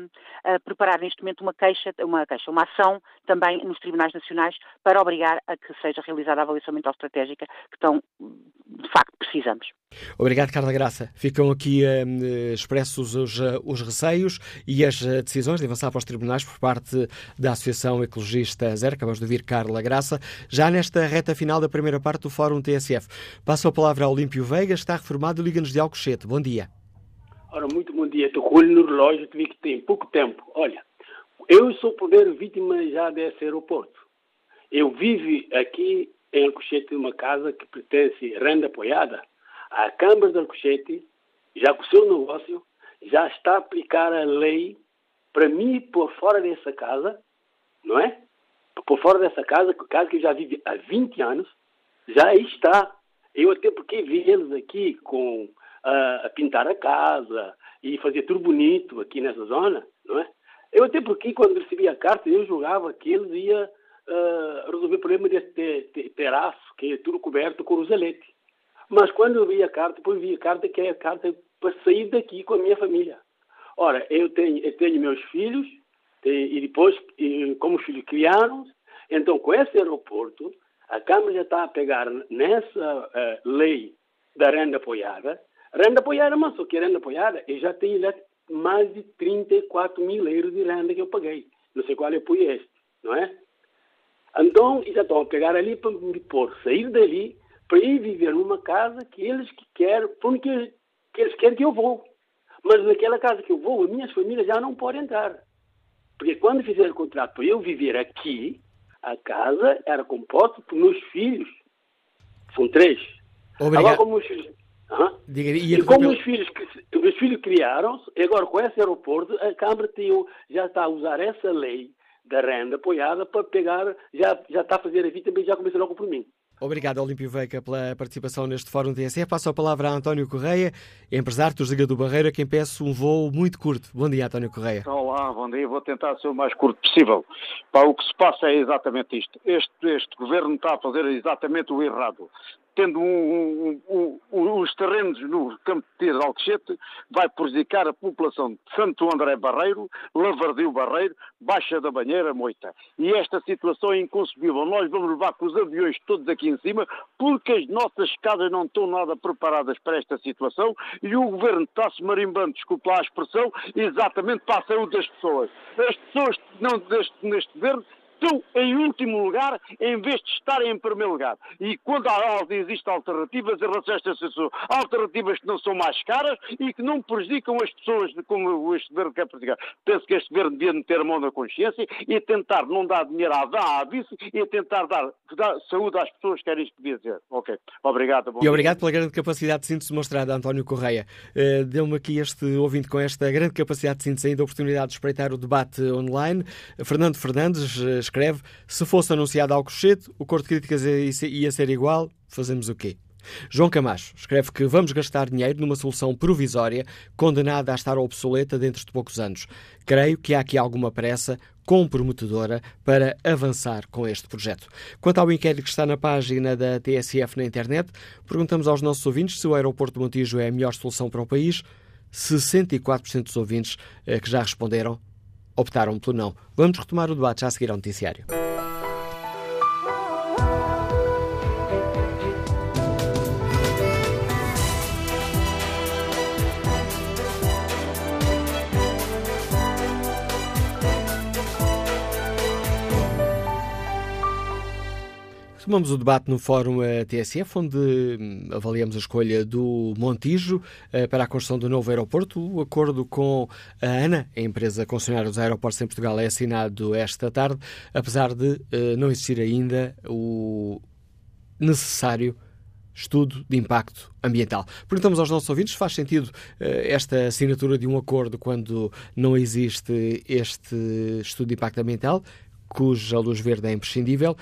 a, preparar neste momento uma queixa, uma queixa, uma ação também nos tribunais nacionais para obrigar a que seja realizada a avaliação mental estratégica que estão, de facto, precisamos. Obrigado, Carla Graça. Ficam aqui uh, expressos os, uh, os, receios e as decisões de avançar para os tribunais por parte da Associação Ecologista Zero. Acabamos de ouvir Carla Graça. Já nesta reta final da primeira parte do Fórum TSF. Passo a palavra ao Olímpio Veiga, está reformado Liga-nos de Alcochete. Bom dia. Ora, muito bom dia. Estou com olho no relógio, vi que tem pouco tempo. Olha, eu sou poder vítima já desse aeroporto. Eu vivo aqui em Alcochete, numa casa que pertence renda apoiada a Câmara de Alcochete, já com o seu negócio, já está a aplicar a lei para mim por fora dessa casa, não é? Por fora dessa casa, casa que eu já vivo há 20 anos, já está. Eu até porque vi eles aqui com a pintar a casa e fazer tudo bonito aqui nessa zona, não é? Eu até porque quando recebi a carta eu julgava que eles iam uh, resolver o problema desse terraço que é tudo coberto com roselete. Mas quando eu vi a carta, depois vi a carta que é a carta para sair daqui com a minha família. Ora, eu tenho, eu tenho meus filhos, tenho, e depois, como os filhos criaram, então com esse aeroporto, a Câmara já está a pegar nessa uh, lei da renda apoiada. Renda apoiada, mas só que renda apoiada, eu já tenho já mais de 34 mil euros de renda que eu paguei. Não sei qual é este, não é? Então, já estão a pegar ali para me pôr, sair dali para ir viver numa casa que eles que querem, porque que eles querem que eu vou. Mas naquela casa que eu vou, as minhas famílias já não podem entrar. Porque quando fizeram o contrato para eu viver aqui, a casa era composta por meus filhos. São três. Obrigado. Agora, como meus filhos, Uhum. Diga, e como os filhos, os filhos criaram, agora com esse aeroporto, a Câmara tem, já está a usar essa lei da renda apoiada para pegar, já, já está a fazer a vida também já começou logo por mim. Obrigado, Olímpio Veica, pela participação neste Fórum TSE. Passo a palavra a António Correia, empresário dos Liga do Barreiro, a quem peço um voo muito curto. Bom dia, António Correia. Olá, bom dia. Vou tentar ser o mais curto possível. Para o que se passa é exatamente isto. Este, este governo está a fazer exatamente o errado tendo um, um, um, os terrenos no campo de tiro de Alcochete, vai prejudicar a população de Santo André Barreiro, Lavardio Barreiro, Baixa da Banheira, Moita. E esta situação é inconcebível. Nós vamos levar com os aviões todos aqui em cima, porque as nossas casas não estão nada preparadas para esta situação e o governo está-se marimbando, desculpa a expressão, exatamente para a saúde das pessoas. As pessoas não, deste, neste governo estão em último lugar em vez de estarem em primeiro lugar. E quando há, existem alternativas em relação a esta situação, alternativas que não são mais caras e que não prejudicam as pessoas como este governo quer prejudicar. Penso que este governo devia meter a mão na consciência e tentar não dar dinheiro à dá, à vice e tentar dar, dar, saúde às pessoas que era isto que devia dizer. Ok. Obrigado. E obrigado pela grande capacidade de síntese mostrada, António Correia. Uh, Deu-me aqui este ouvinte com esta grande capacidade de síntese ainda a oportunidade de espreitar o debate online. Fernando Fernandes uh, escreve: se fosse anunciado Alcochete, o cor de críticas ia ser igual, fazemos o quê? João Camacho escreve que vamos gastar dinheiro numa solução provisória condenada a estar obsoleta dentro de poucos anos. Creio que há aqui alguma pressa comprometedora para avançar com este projeto. Quanto ao inquérito que está na página da TSF na internet, perguntamos aos nossos ouvintes se o aeroporto de Montijo é a melhor solução para o país. 64% dos ouvintes eh, que já responderam optaram pelo não. Vamos retomar o debate já a seguir ao noticiário. Retomamos o debate no Fórum eh, TSF, onde hum, avaliamos a escolha do Montijo eh, para a construção do novo aeroporto. O acordo com a ANA, a empresa concessionária dos aeroportos em Portugal, é assinado esta tarde, apesar de eh, não existir ainda o necessário estudo de impacto ambiental. Perguntamos aos nossos ouvintes se faz sentido esta assinatura de um acordo quando não existe este estudo de impacto ambiental, cuja luz verde é imprescindível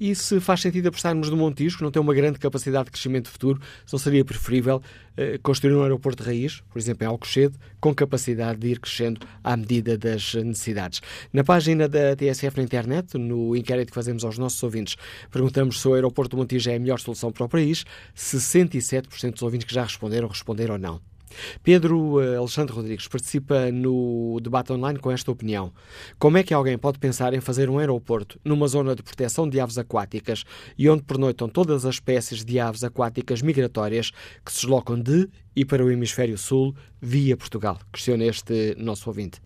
e se faz sentido apostarmos no Montijo, que não tem uma grande capacidade de crescimento futuro, se não seria preferível eh, construir um aeroporto de raiz, por exemplo, em Alcochete, com capacidade de ir crescendo à medida das necessidades. Na página da TSF na internet, no inquérito que fazemos aos nossos ouvintes, perguntamos se o aeroporto do Montijo é a melhor solução para o país. 67% dos ouvintes que já responderam, responderam não. Pedro eh, Alexandre Rodrigues participa no debate online com esta opinião. Como é que alguém pode pensar em fazer um aeroporto numa zona de proteção de aves aquáticas e onde pernoitam todas as espécies de aves aquáticas migratórias que se deslocam de e para o hemisfério sul via Portugal? Questiona este nosso ouvinte.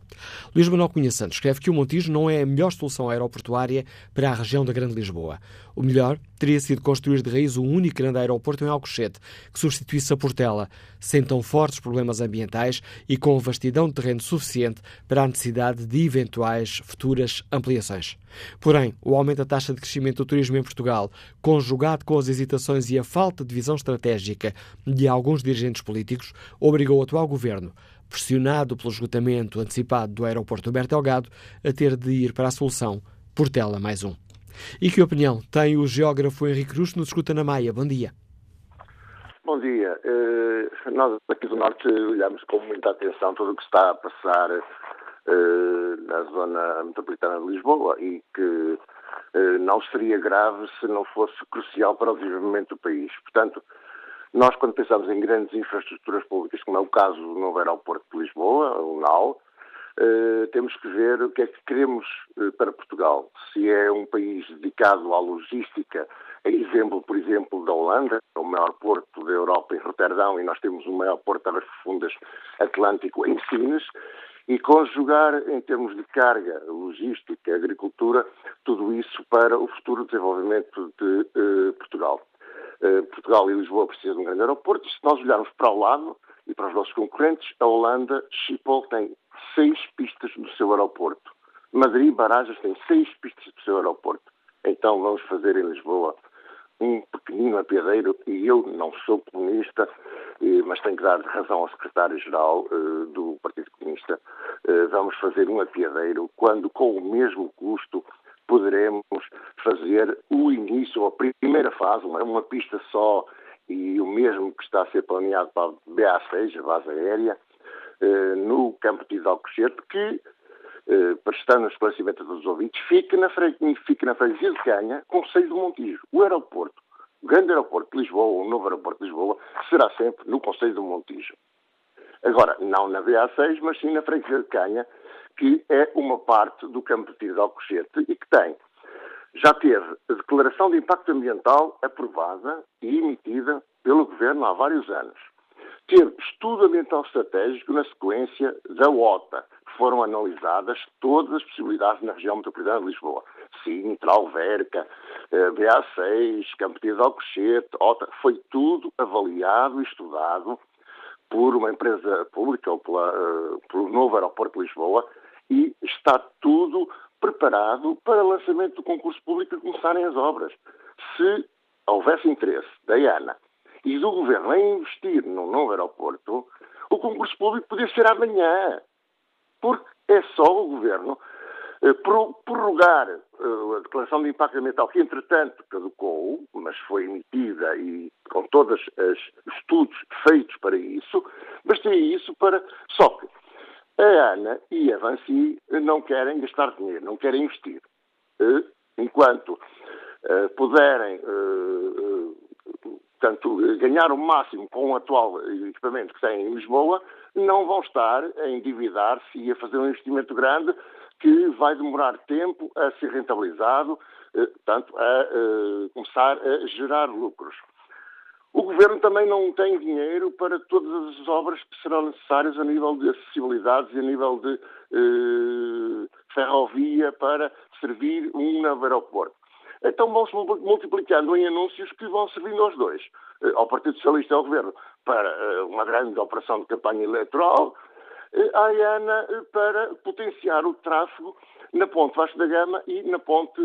Luís Manuel Cunha Santos escreve que o Montijo não é a melhor solução aeroportuária para a região da Grande Lisboa. O melhor teria sido construir de raiz um único grande aeroporto em Alcochete, que substituísse a Portela, sem tão fortes problemas ambientais e com vastidão de terreno suficiente para a necessidade de eventuais futuras ampliações. Porém, o aumento da taxa de crescimento do turismo em Portugal, conjugado com as hesitações e a falta de visão estratégica de alguns dirigentes políticos, obrigou o atual governo pressionado pelo esgotamento antecipado do aeroporto Humberto Delgado, a ter de ir para a solução Portela mais um. E que opinião tem o geógrafo Henrique Cruz no Escuta na Maia? Bom dia. Bom dia. Uh, nós aqui do Norte olhamos com muita atenção tudo o que está a passar uh, na zona metropolitana de Lisboa e que uh, não seria grave se não fosse crucial para o desenvolvimento do país. Portanto, nós, quando pensamos em grandes infraestruturas públicas, como é o caso do novo aeroporto de Lisboa, o NAL, eh, temos que ver o que é que queremos eh, para Portugal. Se é um país dedicado à logística, é exemplo, por exemplo, da Holanda, é o maior porto da Europa em Roterdão, e nós temos o maior porto águas profundas atlântico em Sines, e conjugar em termos de carga, logística, agricultura, tudo isso para o futuro desenvolvimento de uh, Portugal. Eh, Portugal e Lisboa precisam de um grande aeroporto. Se nós olharmos para o lado, e para os nossos concorrentes, a Holanda, Schiphol tem seis pistas no seu aeroporto. Madrid, Barajas tem seis pistas no seu aeroporto. Então vamos fazer em Lisboa um pequenino apiadeiro, e eu não sou comunista, mas tenho que dar razão ao secretário-geral eh, do Partido Comunista, eh, vamos fazer um apiadeiro quando, com o mesmo custo, poderemos fazer o início, a primeira fase, uma, uma pista só, e o mesmo que está a ser planeado para a BA6, a base aérea, eh, no campo de Alcochete, que eh, prestando esclarecimento dos ouvintes, fica na, fica na freguesia de Canha, Conselho do Montijo. O aeroporto, o grande aeroporto de Lisboa, o novo aeroporto de Lisboa, será sempre no Conselho do Montijo. Agora, não na BA6, mas sim na freguesia de Canha, que é uma parte do campo de tiro de Alcochete e que tem, já teve a declaração de impacto ambiental aprovada e emitida pelo Governo há vários anos ter estudo ambiental estratégico na sequência da OTA. Foram analisadas todas as possibilidades na região metropolitana de Lisboa. Sintra, Alverca, eh, BA6, Campo de Alcochete, OTA. Foi tudo avaliado e estudado por uma empresa pública ou pela, uh, pelo novo aeroporto de Lisboa e está tudo preparado para o lançamento do concurso público e começarem as obras. Se houvesse interesse da IANA e do Governo em investir num novo aeroporto, o concurso público podia ser amanhã. Porque é só o Governo eh, prorrogar eh, a declaração de impacto ambiental, que entretanto caducou, mas foi emitida e com todos os estudos feitos para isso, bastaria isso para. Só que a ANA e a Vansi não querem gastar dinheiro, não querem investir. Eh, enquanto puderem portanto, ganhar o máximo com o atual equipamento que têm em Lisboa, não vão estar a endividar-se e a fazer um investimento grande que vai demorar tempo a ser rentabilizado, eh, portanto, a, a começar a gerar lucros. O Governo também não tem dinheiro para todas as obras que serão necessárias a nível de acessibilidades e a nível de eh, ferrovia para servir um novo aeroporto. Então vão-se multiplicando em anúncios que vão servindo aos dois, eh, ao Partido Socialista e ao Governo, para eh, uma grande operação de campanha eleitoral, eh, à ANA para potenciar o tráfego na ponte Vasco da Gama e na ponte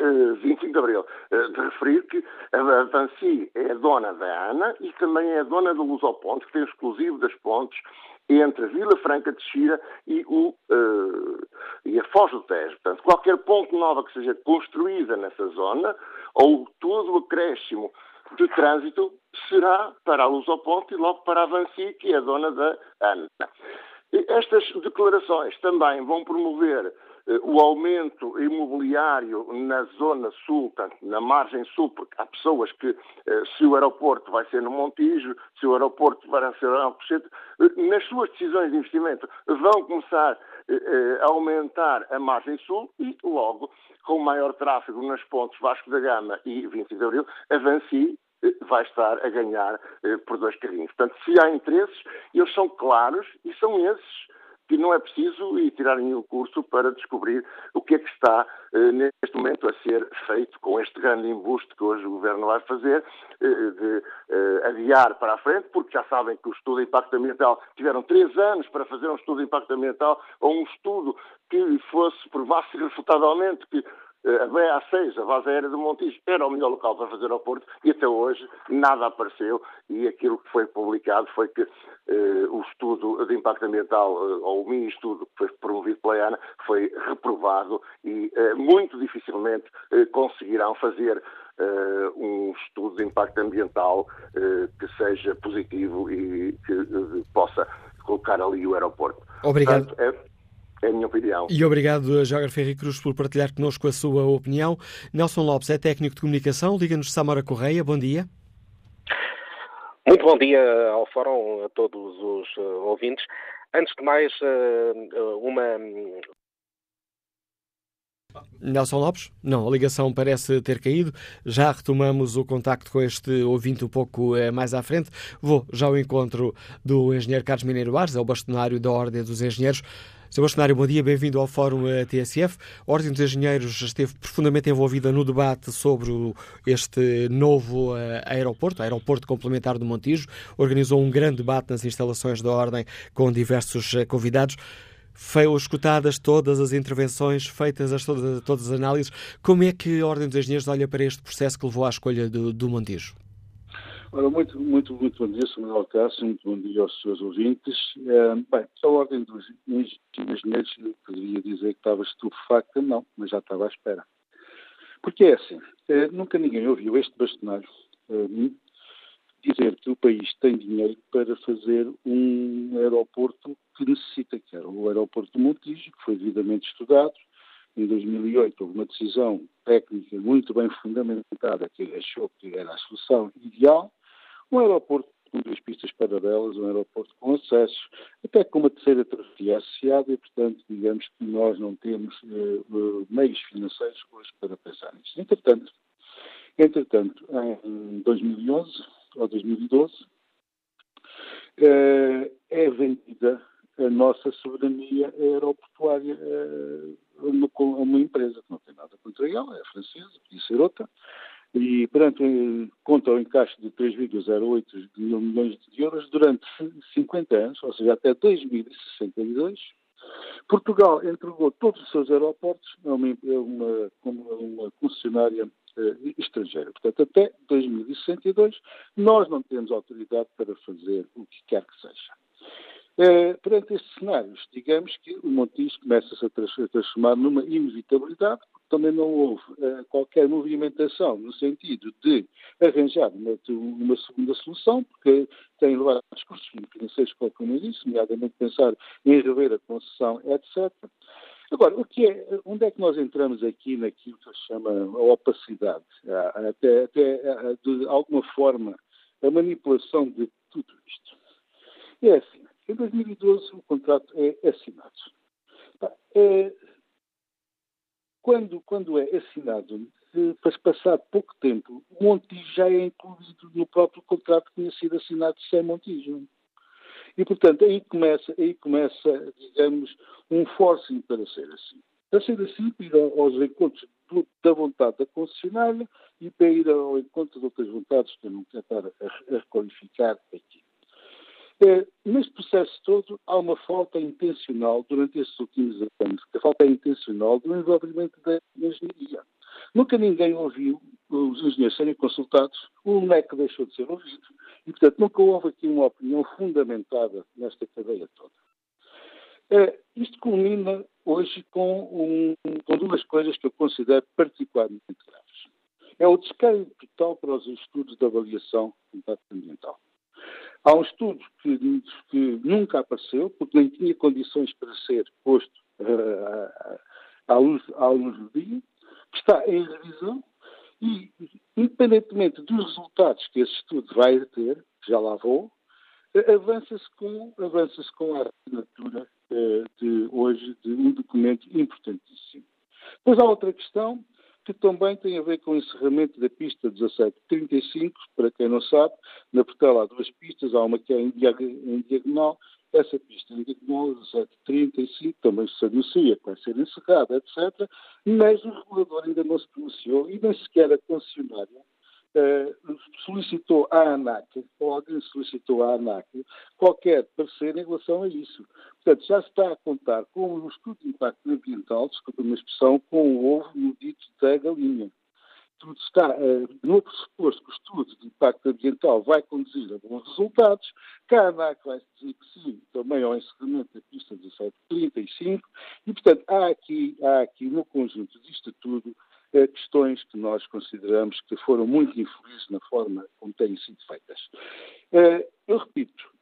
25 de Abril. De referir que a Vansi é dona da ANA e também é dona do Lusoponte, que tem exclusivo das pontes entre a Vila Franca de Xira e, o, uh, e a Foz do Tejo. Portanto, qualquer ponte nova que seja construída nessa zona, ou todo o acréscimo de trânsito, será para a Luz ao Ponte e logo para a Avanci, que é dona da ANA. Estas declarações também vão promover eh, o aumento imobiliário na zona sul, portanto, na margem sul, porque há pessoas que, eh, se o aeroporto vai ser no Montijo, se o aeroporto vai ser no Alcochete, eh, nas suas decisões de investimento vão começar a aumentar a margem sul e, logo, com maior tráfego nas pontes Vasco da Gama e 25 de Abril, avance vai estar a ganhar por dois carrinhos. Portanto, se há interesses, eles são claros e são esses que não é preciso ir tirar nenhum curso para descobrir o que é que está eh, neste momento a ser feito com este grande embuste que hoje o Governo vai fazer, eh, de eh, adiar para a frente, porque já sabem que o estudo de impacto ambiental tiveram três anos para fazer um estudo de impacto ambiental ou um estudo que fosse, provasse refutadamente que eh, a BA6, a base aérea do Montijo, era o melhor local para fazer aeroporto e até hoje nada apareceu e aquilo que foi publicado foi que eh, o estudo de impacto ambiental, eh, ou o mini-estudo que foi promovido pela ANA, foi reprovado e eh, muito dificilmente eh, conseguirão fazer eh, um estudo de impacto ambiental que seja positivo e que possa colocar ali o aeroporto. Obrigado. Portanto, é é a minha opinião. E obrigado, Jorge Ferri Cruz, por partilhar connosco a sua opinião. Nelson Lopes é técnico de comunicação. Liga-nos de Samara Correia. Bom dia. Muito bom dia ao Fórum, a todos os uh, ouvintes. Antes de mais, uh, uma. Nelson Lopes? Não, a ligação parece ter caído. Já retomamos o contacto com este ouvinte um pouco mais à frente. Vou já ao encontro do engenheiro Carlos Mineiro Ares, é o bastonário da Ordem dos Engenheiros. Sr. Bastonário, bom dia, bem-vindo ao Fórum eh, TSF. A Ordem dos Engenheiros esteve profundamente envolvida no debate sobre este novo uh, aeroporto, aeroporto complementar do Montijo. Organizou um grande debate nas instalações da Ordem com diversos uh, convidados. Foi escutadas todas as intervenções, feitas as, todas, todas as análises. Como é que a Ordem dos Engenheiros olha para este processo que levou à escolha do, do Montijo? Ora, muito, muito, muito bom dia, Sr. Manuel Cássio, muito bom dia aos seus ouvintes. É, bem, a ordem dos engenheiros, poderia dizer que estava estupefacta, não, mas já estava à espera. Porque é assim, é, nunca ninguém ouviu este bastonário é, dizer que o país tem dinheiro para fazer um aeroporto que necessita, que era o aeroporto do Montijo, que foi devidamente estudado. Em 2008 houve uma decisão técnica muito bem fundamentada que achou que era a solução ideal um aeroporto com duas pistas paralelas, um aeroporto com acesso, até com uma terceira travessia associada e, portanto, digamos que nós não temos uh, meios financeiros hoje para pensar nisso. Entretanto, entretanto, em 2011 ou 2012, uh, eh, é vendida a nossa soberania aeroportuária a uma, a uma empresa que não tem nada contra ela, é francesa, podia ser outra, e, perante conta o encaixe de 3,08 mil milhões de euros durante 50 anos, ou seja, até 2062, Portugal entregou todos os seus aeroportos a uma, a uma, uma concessionária eh, estrangeira. Portanto, até 2062, nós não temos autoridade para fazer o que quer que seja. Eh, perante estes cenários, digamos que o Montijo começa-se a transformar numa inevitabilidade, também não houve eh, qualquer movimentação no sentido de arranjar uma, uma segunda solução, porque tem levado a discursos financeiros, como eu disse, nomeadamente pensar em rever a concessão, etc. Agora, o que é, onde é que nós entramos aqui naquilo que se chama a opacidade? Até, até de alguma forma, a manipulação de tudo isto. É assim, em 2012 o contrato é assinado. É, quando, quando é assinado, para passar pouco tempo, Montijo já é incluído no próprio contrato que tinha sido assinado sem Montijo. E, portanto, aí começa, aí começa, digamos, um forcing para ser assim. Para ser assim, para ir aos encontros da vontade da concessionária e para ir ao encontro de outras vontades que eu não estar a, a requalificar aqui. É, neste processo todo, há uma falta intencional, durante estes últimos anos, a falta é intencional do envolvimento da engenharia. Nunca ninguém ouviu os engenheiros serem consultados, o MEC deixou de ser ouvido, e, portanto, nunca houve aqui uma opinião fundamentada nesta cadeia toda. É, isto culmina hoje com, um, com duas coisas que eu considero particularmente graves. É o descaio total para os estudos de avaliação de impacto ambiental. Há um estudo que, que, nunca apareceu, porque nem tinha condições para ser posto uh, à, luz, à luz do dia, que está em revisão e, independentemente dos resultados que esse estudo vai ter, já lá vou, avança-se com, avança com a assinatura uh, de hoje de um documento importantíssimo. Depois há outra questão que também tem a ver com o encerramento da pista 1735, para quem não sabe, na Portela há duas pistas, há uma que é em diagonal, essa pista em diagonal 1735 também se anuncia que vai ser encerrada, etc., mas o regulador ainda não se pronunciou e nem sequer a concessionária solicitou à ANAC, ou alguém solicitou à ANAC, qualquer parecer em relação a isso. Portanto, já se está a contar com o estudo de impacto ambiental, desculpa uma expressão, com o ovo no dito da galinha. Tudo está uh, no pressuposto que o estudo de impacto ambiental vai conduzir a bons resultados, que a ANAC vai dizer que sim, também ao encerramento da pista 1735, e, portanto, há aqui, há aqui no conjunto disto tudo eh, questões que nós consideramos que foram muito infelizes na forma como têm sido feitas. Eh, eu repito,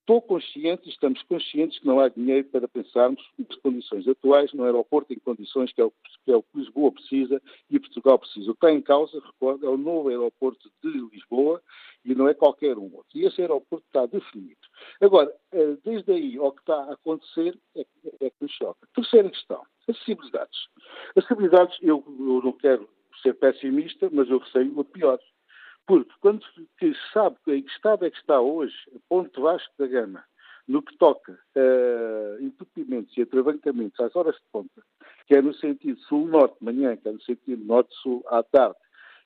estou consciente, estamos conscientes que não há dinheiro para pensarmos nas condições atuais no aeroporto em condições que é, o, que é o que Lisboa precisa e Portugal precisa. O que está em causa, recordo, é o novo aeroporto de Lisboa e não é qualquer um outro. E esse aeroporto está definido. Agora, eh, desde aí ao que está a acontecer é, é que me choca. Terceira questão, acessibilidades. Acessibilidades, eu, eu não quero ser pessimista, mas eu receio o pior. Porque quando se sabe em que estado é que está hoje Ponte Vasco da Gama, No que toca a entupimentos e atravancamentos às horas de ponta, quer no sentido sul-norte de manhã, quer no sentido norte-sul à tarde,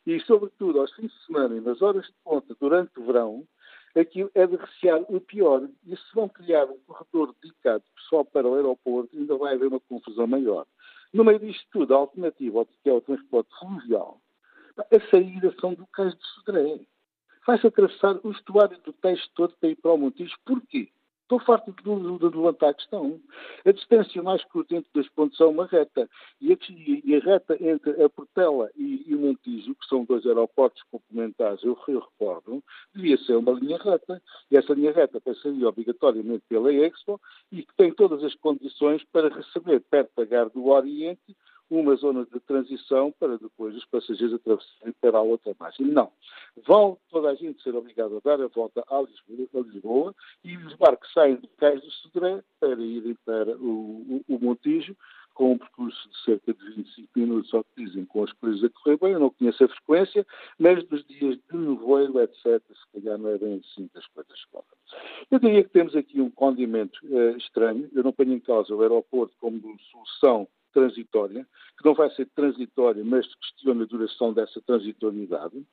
e sobretudo aos fins de semana e nas horas de ponta durante o verão, aquilo é de recear o pior. E se vão criar um corredor dedicado só para o aeroporto, ainda vai haver uma confusão maior. No meio disto tudo, a alternativa que é o transporte fluvial, a saída são do Cais de Sodré. Vai-se atravessar o estuário do texto todo para ir para o Montijo. Porquê? Estou farto de, levantar a questão. A distância mais curta entre dois pontos é uma reta. E a, e a reta entre a Portela e, o Montijo, que são dois aeroportos complementares, eu, eu recordo, devia ser uma linha reta. E essa linha reta passaria obrigatoriamente pela Expo e que tem todas as condições para receber perto da Gare do Oriente uma zona de transição para depois os passageiros atravessarem para a outra margem. Não. Vão toda a gente ser obrigada a dar a volta a Lisboa, a Lisboa e os barcos saem do Cais do Sodré para irem para o, o, o Montijo, com um percurso de cerca de 25 minutos, ao que dizem, com as coisas a correr bem. Eu não conheço a frequência, mas nos dias de nevoeiro, etc., se calhar não é bem assim que as coisas correm. Eu diria que temos aqui um condimento uh, estranho. Eu não ponho em causa o aeroporto como solução transitória, que não vai ser transitória, mas questiona a duração dessa transitoriedade.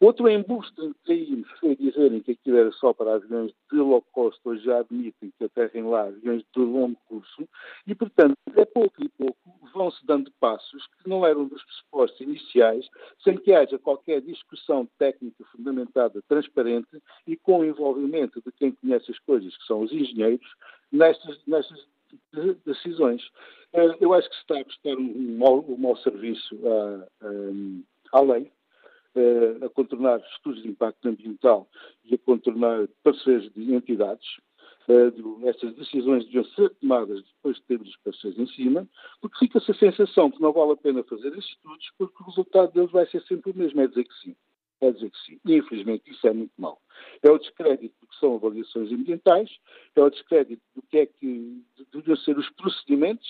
Outro embuste em que foi dizerem que aquilo era só para aviões de low cost, hoje já admitem que aterrem lá aviões de longo curso, e, portanto, a pouco e pouco vão-se dando passos que não eram dos pressupostos iniciais, sem que haja qualquer discussão técnica fundamentada, transparente e com o envolvimento de quem conhece as coisas, que são os engenheiros, nestas, nestas decisões. Eh, eu acho que se está a prestar um mau, um mau serviço à, à, à lei, eh, a contornar estudos de impacto ambiental e a contornar parceiros de entidades. Eh, essas decisões deviam ser tomadas depois de termos os parceiros em cima, porque fica-se a sensação que não vale a pena fazer esses estudos, porque o resultado deles vai ser sempre o mesmo, é dizer que sim. É dizer que sim. E, infelizmente, isso é muito mau. É o descrédito do que são avaliações ambientais, é o descrédito do que é que deveriam ser os procedimentos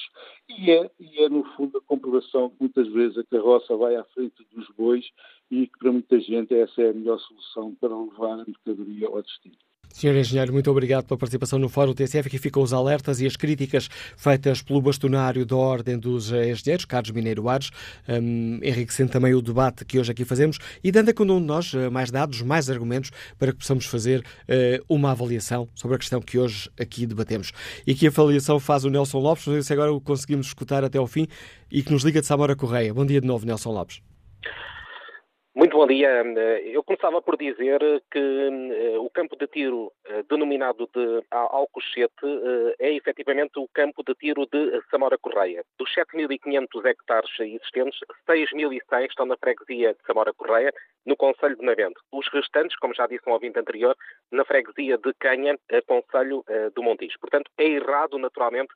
e é, e é, no fundo, a comprovação que muitas vezes a carroça vai à frente dos bois e que para muita gente essa é a melhor solução para levar a mercadoria ao destino. Senhor Engenheiro, muito obrigado pela participação no Fórum TSF. Aqui ficam os alertas e as críticas feitas pelo bastonário da Ordem dos Engenheiros, Carlos Mineiro Ares, um, enriquecendo também o debate que hoje aqui fazemos e dando a cada um de nós eh, mais dados, mais argumentos para que possamos fazer uh, uma avaliação sobre a questão que hoje aqui debatemos. E que avaliação faz o Nelson Lopes, não sei se agora o conseguimos escutar até ao fim e que nos liga de Samora Correia. Bom dia de novo, Nelson Lopes. Muito bom dia. Eu começava por dizer que uh, o campo de tiro uh, denominado de Alcochete uh, é efetivamente o campo de tiro de Samora Correia. Dos 7.500 hectares existentes, 6.100 estão na freguesia de Samora Correia, no Conselho de Navente. Os restantes, como já disse no ouvinte anterior, na freguesia de Canha, Conselho do Montijo. Portanto, é errado, naturalmente,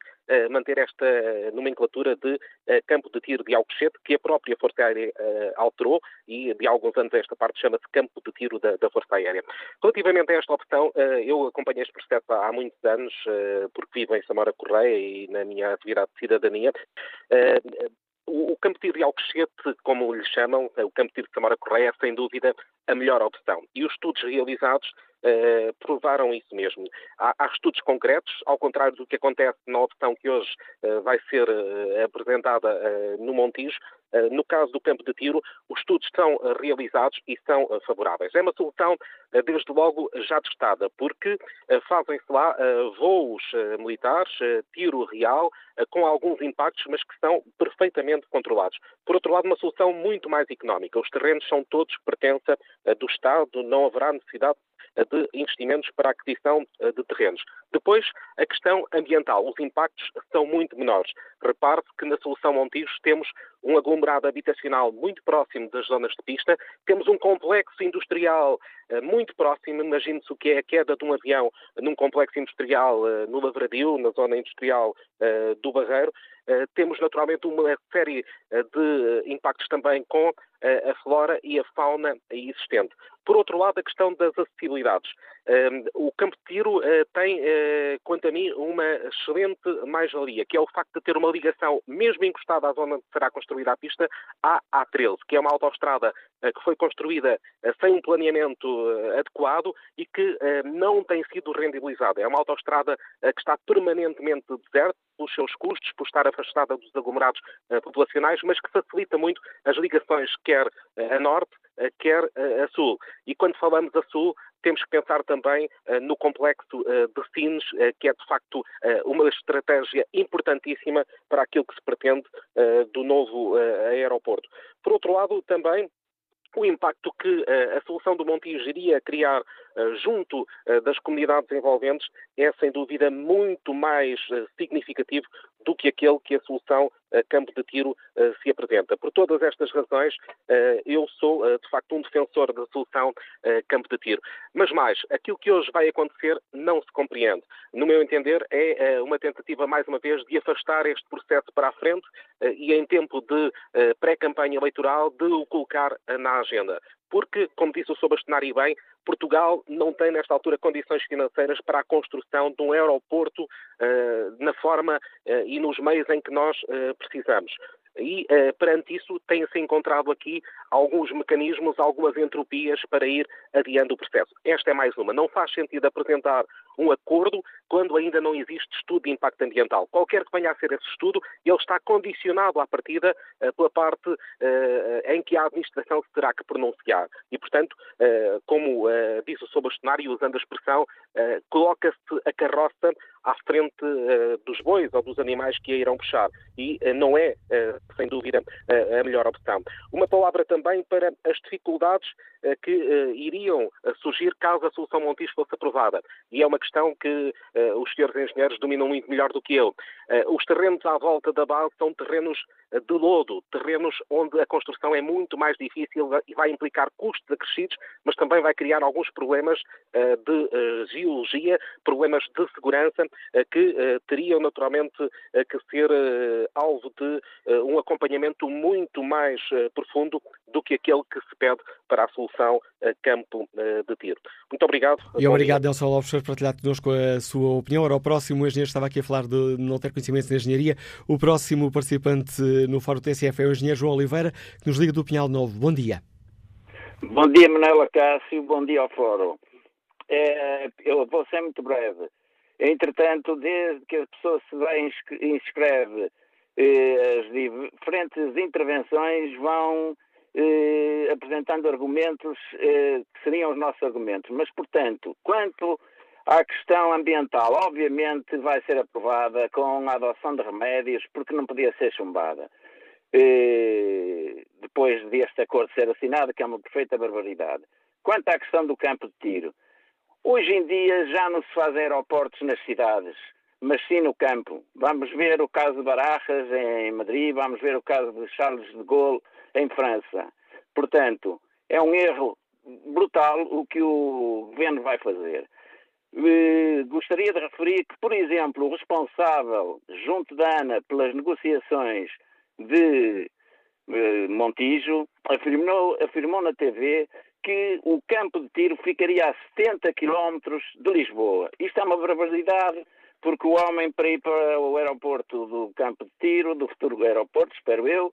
manter esta nomenclatura de campo de tiro de Alcochete, que a própria Força Aérea alterou e de há alguns anos esta parte chama-se campo de tiro da, da, Força Aérea. Relativamente a esta opção, eh, eu acompanhei este processo há muitos anos, eh, porque vivo em Samora Correia e na minha atividade de cidadania. O campo de tiro Alcochete, como lhe chamam, o campo de tiro de Samora Correia, é sem dúvida a melhor opção. E os estudos realizados Uh, provaram isso mesmo. Há, há, estudos concretos, ao contrário do que acontece na opção que hoje uh, vai ser uh, apresentada no Montijo. No caso do campo de tiro, os estudos são realizados e são favoráveis. É uma solução, desde logo, já testada, porque fazem-se lá voos militares, tiro real, com alguns impactos, mas que são perfeitamente controlados. Por outro lado, uma solução muito mais económica. Os terrenos são todos pertença do Estado, não haverá necessidade de investimentos para a aquisição eh, de terrenos. Depois, a questão ambiental. Os impactos são muito menores. Repare-se que na solução Montijo temos um aglomerado habitacional muito próximo das zonas de pista, temos um complexo industrial eh, muito próximo, imagine-se o que é a queda de um avião num complexo industrial eh, no Lavradio, na zona industrial do Barreiro, temos naturalmente uma série de impactos também com a flora e a fauna existente. Por outro lado, a questão das acessibilidades. O campo de tiro tem, quanto a mim, uma excelente mais-valia, que é o facto de ter uma ligação, mesmo encostada à zona onde será construída a pista, à A13, que é uma autoestrada que foi construída sem um planeamento adequado e que não tem sido rendibilizada. É uma autoestrada que está permanentemente deserta, pelos seus custos, por estar afastada dos aglomerados populacionais, mas que facilita muito as ligações quer a norte, quer a sul. E quando falamos a sul, temos que pensar também uh, no complexo uh, de Sines, uh, que é de facto uma estratégia importantíssima para aquilo que se pretende do novo aeroporto. Por outro lado, também o impacto que a solução do Montijo iria criar junto das comunidades envolventes é, sem dúvida, muito mais significativo do que aquele que a solução campo de tiro se apresenta. Por todas estas razões, eu sou, de facto, um defensor da solução campo de tiro. Mas mais, aquilo que hoje vai acontecer não se compreende. No meu entender, é uma tentativa, mais uma vez, de afastar este processo para a frente e, em tempo de pré-campanha eleitoral, de o colocar na agenda porque, como disse o Sr. Bastonário bem, Portugal não tem, nesta altura, condições financeiras para a construção de um aeroporto uh, na forma uh, e nos meios em que nós uh, precisamos. E, perante isso, tem-se encontrado aqui alguns mecanismos, algumas entropias para ir adiando o processo. Esta é mais uma. Não faz sentido apresentar um acordo quando ainda não existe estudo de impacto ambiental. Qualquer que venha a ser esse estudo, ele está condicionado à partida uh, pela parte uh, em que a administração se terá que pronunciar. E, portanto, uh, como disse o Sr. Bastonário, usando a expressão, coloca-se a carroça à frente dos bois ou dos animais que a irão puxar. E não é, sem dúvida, a melhor opção. Uma palavra também para as dificuldades que iriam surgir caso a solução Montijo fosse aprovada. E é uma questão que os senhores engenheiros dominam muito melhor do que eu. Os terrenos à volta da base são terrenos eh, de lodo, terrenos onde a construção é muito mais difícil e vai implicar custos acrescidos, mas também vai criar alguns problemas de geologia, problemas de segurança, que teriam naturalmente que ser alvo de um acompanhamento muito mais profundo do que aquele que se pede para a solução campo de tiro. Muito obrigado. E obrigado, Nelson Lopes, por partilhar connosco a sua opinião. Ora, o próximo engenheiro estava aqui a falar de não ter conhecimento de engenharia. O próximo participante no Fórum TSF é o engenheiro João Oliveira, que nos liga do Pinhal Novo. Bom dia. Bom dia, Manela Cássio. Bom dia ao Fórum. É, eu vou ser muito breve. Entretanto, desde que a pessoa se vai inscreve, eh, as diferentes intervenções vão eh, apresentando argumentos eh, que seriam os nossos argumentos. Mas, portanto, quanto a questão ambiental, obviamente, vai ser aprovada com a adoção de remédios, porque não podia ser chumbada. E, depois deste acordo ser assinado, que é uma perfeita barbaridade. Quanto à questão do campo de tiro, hoje em dia já não se faz aeroportos nas cidades, mas sim no campo. Vamos ver o caso de Barajas em Madrid, vamos ver o caso de Charles de Gaulle em França. Portanto, é um erro brutal o que o governo vai fazer. Eh, gostaria de referir que, por exemplo, o responsável, junto da ANA, pelas negociações de eh, Montijo, afirmou, afirmou na TV que o campo de tiro ficaria a 70 quilómetros de Lisboa. Isto é uma barbaridade, porque o homem, para ir para o aeroporto do campo de tiro, do futuro aeroporto, espero eu,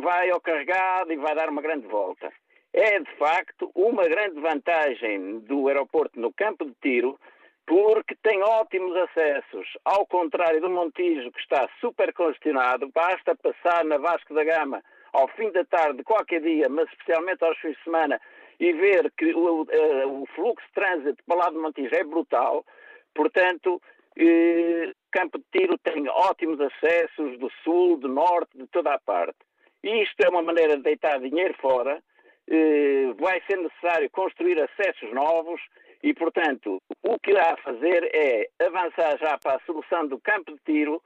vai ao carregado e vai dar uma grande volta é de facto uma grande vantagem do aeroporto no campo de tiro, porque tem ótimos acessos. Ao contrário do Montijo, que está super congestionado, basta passar na Vasco da Gama ao fim da tarde, qualquer dia, mas especialmente aos fins de semana, e ver que o, uh, o fluxo de trânsito para lá do Montijo é brutal. Portanto, eh, Campo de Tiro tem ótimos acessos do sul, do norte, de toda a parte. E isto é uma maneira de deitar dinheiro fora eh, vai ser necessário construir acessos novos e, portanto, o que há a fazer é avançar já para a solução do campo de tiro,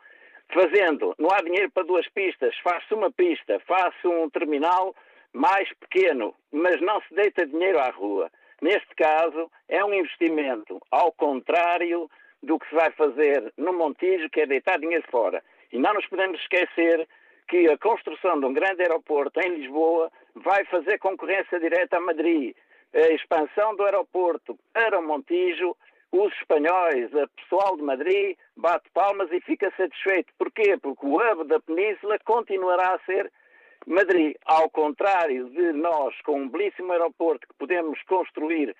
fazendo, não há dinheiro para duas pistas, faz-se uma pista, faz-se um terminal mais pequeno, mas não se deita dinheiro à rua. Neste caso, é um investimento ao contrário do que se vai fazer no Montijo, que é deitar dinheiro fora. E não nos podemos esquecer que a construção de um grande aeroporto em Lisboa vai fazer concorrência direta a Madrid. A expansão do aeroporto para o Montijo, os espanhóis, o pessoal de Madrid, bate palmas e fica satisfeito. Porquê? Porque o hub da Península continuará a ser Madrid. Ao contrário de nós, com um belíssimo aeroporto que podemos construir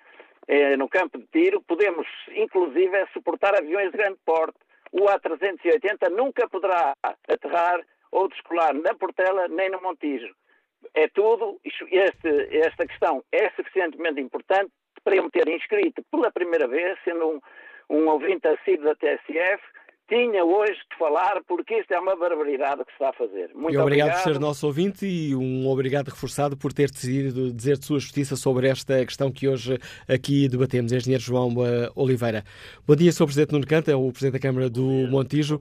eh, no campo de tiro, podemos inclusive suportar aviões de grande porte. O A380 nunca poderá aterrar ou descolar na Portela nem no Montijo. É tudo, este, esta questão é suficientemente importante para eu me ter inscrito pela primeira vez, sendo um, um ouvinte assíduo da TSF, tinha hoje de falar porque isto é uma barbaridade que se está a fazer. Muito e obrigado, obrigado por ser nosso ouvinte e um obrigado reforçado por ter decidido dizer de sua justiça sobre esta questão que hoje aqui debatemos. Engenheiro João uh, Oliveira. Bom dia, Sr. Presidente Nuno Canta, é o Presidente da Câmara do Montijo.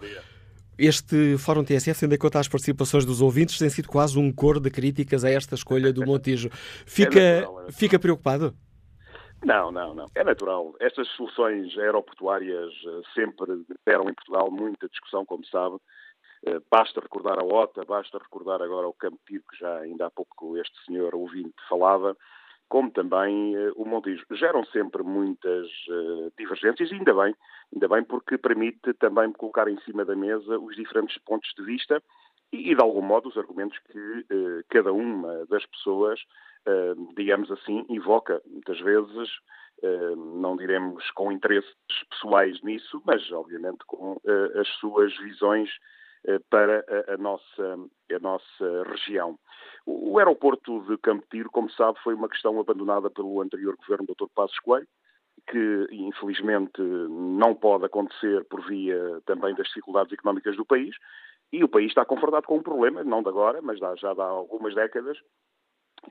Este Fórum TSF, tendo em conta as participações dos ouvintes, tem sido quase um coro de críticas a esta escolha do Montijo. Fica, é natural, é fica preocupado? Não, não, não. É natural. Estas soluções aeroportuárias eh, sempre deram em Portugal muita discussão, como sabe. Eh, basta recordar a OTA, basta recordar agora o Campo Tiro, que já ainda há pouco este senhor ouvinte falava, como também uh, o Montijo. Geram sempre muitas divergências, ainda bem, ainda bem porque permite também colocar em cima da mesa os diferentes pontos de vista e, e de algum modo, os argumentos que uh, cada uma das pessoas, digamos assim, invoca. Muitas vezes, não diremos com interesses pessoais nisso, mas, obviamente, com as suas visões para a, a, nossa, a nossa região. O aeroporto de Campo Tiro, como sabe, foi uma questão abandonada pelo anterior governo Dr. Passos Coelho, que infelizmente não pode acontecer por via também das dificuldades económicas do país, e o país está confrontado com um problema, não de agora, mas já há algumas décadas,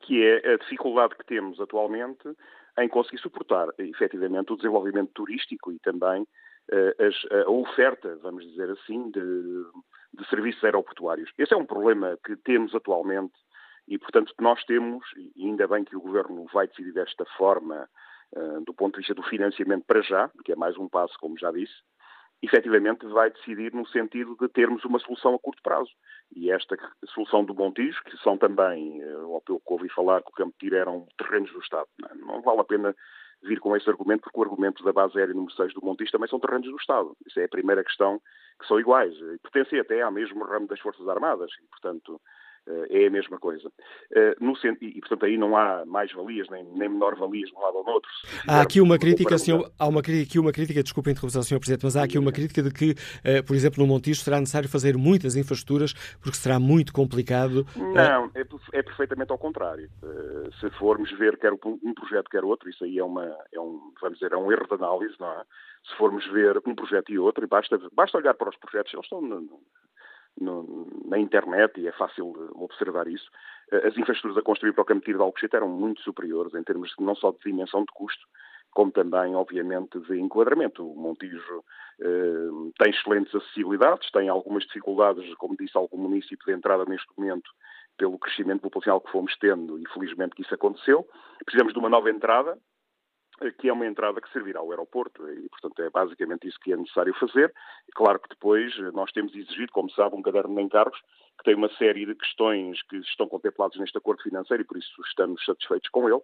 que é a dificuldade que temos atualmente em conseguir suportar efetivamente o desenvolvimento turístico e também uh, a oferta, vamos dizer assim, de, de serviços aeroportuários. Esse é um problema que temos atualmente e, portanto, nós temos, e ainda bem que o Governo vai decidir desta forma, uh, do ponto de vista do financiamento para já, que é mais um passo, como já disse, efetivamente vai decidir no sentido de termos uma solução a curto prazo. E esta solução do Montijo, que são também, uh, ao pelo que ouvi falar, que o Campo Tiro eram terrenos do Estado. Não, não vale a pena vir com esse argumento, porque o argumento da base aérea número 6 do Montijo também são terrenos do Estado. Isso é a primeira questão, que são iguais. Pertencem até ao mesmo ramo das Forças Armadas. E, portanto, eh, é a mesma coisa. Eh, no, e, portanto, aí não há mais-valias nem, nem menor-valias de um lado ou do outro. Há aqui uma crítica, senhor, há uma, aqui uma crítica, desculpe a interrupção, Sr. Presidente, mas há aqui uma crítica de que, eh, por exemplo, no Montijo será necessário fazer muitas infraestruturas porque será muito complicado. Não, é, é perfeitamente ao contrário. Se formos ver quer um projeto, quer outro, isso aí é, uma, é um, vamos dizer, é um erro de análise, não é? Se formos ver um projeto e outro, basta, basta olhar para os projetos, eles estão no, na internet e é fácil observar isso, eh, as infraestruturas a construir para o Campo de Alcochete eram muito superiores em termos de, não só de dimensão de custo, como também, obviamente, de enquadramento. O Montijo eh, tem excelentes acessibilidades, tem algumas dificuldades, como disse algum município, de entrada neste momento, pelo crescimento populacional que fomos tendo, e felizmente que isso aconteceu. Precisamos de uma nova entrada, que é uma entrada que servirá ao aeroporto e, portanto, é basicamente isso que é necessário fazer. Claro que depois eh, nós temos exigido, como sabe, um caderno de encargos que tem uma série de questões que estão contempladas neste acordo financeiro e por isso estamos satisfeitos com ele,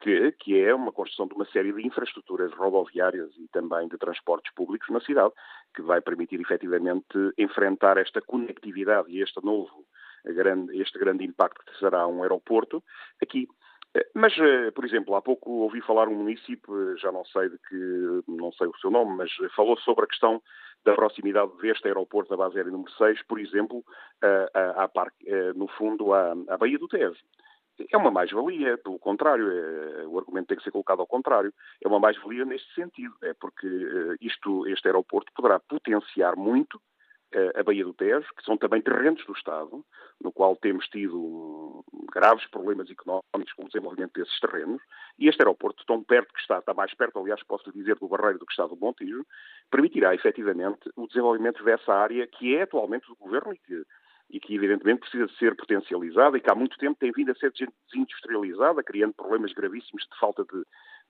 que, que é uma construção de uma série de infraestruturas rodoviárias e também de transportes públicos na cidade, que vai permitir efetivamente enfrentar esta conectividade e este novo grande, este grande impacto que será um aeroporto aqui mas, eh, por exemplo, há pouco ouvi falar um município, eh, já não sei de que, não sei o seu nome, mas falou sobre a questão da proximidade deste aeroporto da base aérea número 6, por exemplo, a, a, a, no fundo, à, Baía do Tejo. É uma mais-valia, pelo contrário, é, o argumento tem que ser colocado ao contrário. É uma mais-valia neste sentido, é porque eh, isto, este aeroporto poderá potenciar muito a Baía do Tejo, que são também terrenos do Estado, no qual temos tido graves problemas económicos com o desenvolvimento desses terrenos, e este aeroporto, tão perto que está, está mais perto, aliás, posso dizer, do Barreiro do que está do Montijo, permitirá efetivamente o desenvolvimento dessa área que é atualmente do Governo e que e que evidentemente precisa de ser potencializada e que há muito tempo tem vindo a ser desindustrializada, criando problemas gravíssimos de falta de,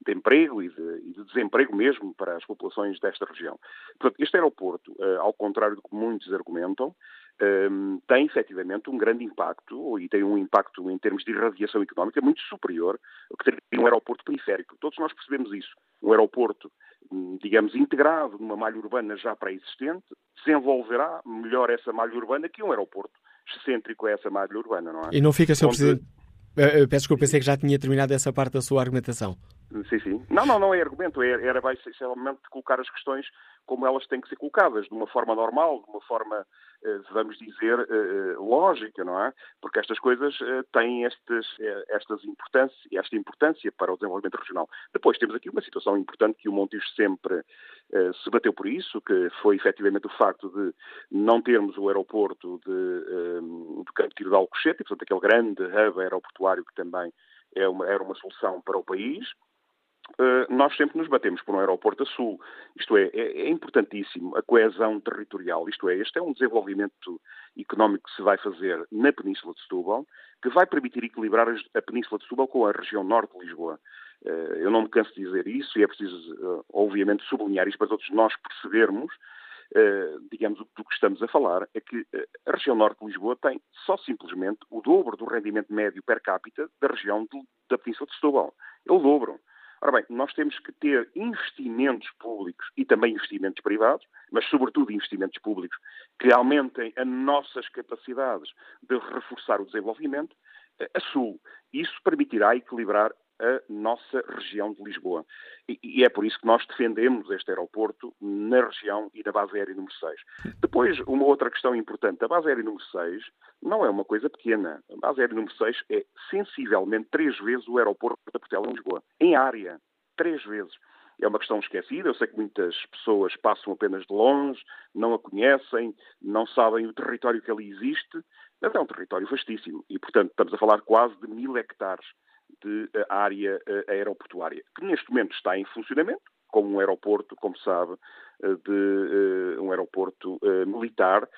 de emprego e de, e de, desemprego mesmo para as populações desta região. Portanto, este aeroporto, uh, ao contrário do que muitos argumentam, um, tem efetivamente um grande impacto e tem um impacto em termos de irradiação económica muito superior ao que teria um aeroporto periférico. Todos nós percebemos isso. Um aeroporto, digamos, integrado numa malha urbana já pré-existente, desenvolverá melhor essa malha urbana que um aeroporto excêntrico a essa malha urbana, não é? E não fica, Sr. Onde... Presidente, peço desculpa, pensei que já tinha terminado essa parte da sua argumentação. Sim, sim. Não, não, não é argumento, é, era basicamente colocar as questões como elas têm que ser colocadas, de uma forma normal, de uma forma, eh, vamos dizer, eh, eh, lógica, não é? Porque estas coisas têm estas, estas importância, esta importância para o desenvolvimento regional. Depois temos aqui uma situação importante que o Montijo sempre se bateu por isso, que foi efetivamente o facto de não termos o aeroporto de, de Campo Tiro de Alcochete, portanto aquele grande hub aeroportuário que também é uma, era uma solução para o país, nós sempre nos batemos por um aeroporto a sul. Isto é, é, é, importantíssimo a coesão territorial. Isto é, este é um desenvolvimento económico que se vai fazer na Península de Setúbal, que vai permitir equilibrar a Península de Setúbal com a região norte de Lisboa. Eh, eu não me canso de dizer isso e é preciso, eh, obviamente, sublinhar isto para todos nós percebermos digamos, do que estamos a falar, é que a região norte de Lisboa tem só simplesmente o dobro do rendimento médio per capita da região da Península de Setúbal. É o dobro. Ora bem, nós temos que ter investimentos públicos e também investimentos privados, mas sobretudo investimentos públicos que aumentem as nossas capacidades de reforçar o desenvolvimento eh, a sul. Isso permitirá equilibrar a nossa região de Lisboa. E, e, é por isso que nós defendemos este aeroporto na região e na base aérea número 6. Depois, uma outra questão importante. A base aérea número 6 não é uma coisa pequena. A base aérea número 6 é sensivelmente três vezes o aeroporto da Portela em Lisboa. Em área. Três vezes. É uma questão esquecida. Eu sei que muitas pessoas passam apenas de longe, não a conhecem, não sabem o território que ali existe, mas é um território vastíssimo. E, portanto, estamos a falar quase de mil hectares de eh, área eh, aeroportuária, que neste momento está em funcionamento, como um aeroporto, como sabe, eh, de um aeroporto militar,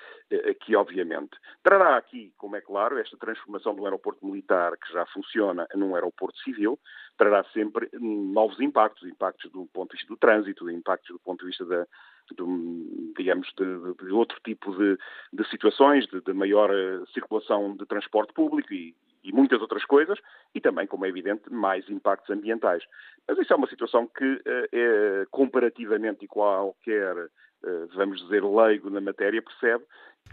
que obviamente. Trará aqui, como é claro, esta transformação do aeroporto militar que já funciona num aeroporto civil, trará sempre novos impactos, impactos do ponto de vista do trânsito, impactos do ponto de vista da, do, digamos, de, de, outro tipo de, de situações, de, de, maior circulação de transporte público e, e muitas outras coisas, e também, como é evidente, mais impactos ambientais. Mas isso é uma situação que eh, é comparativamente qualquer, eh, vamos dizer, leigo na matéria percebe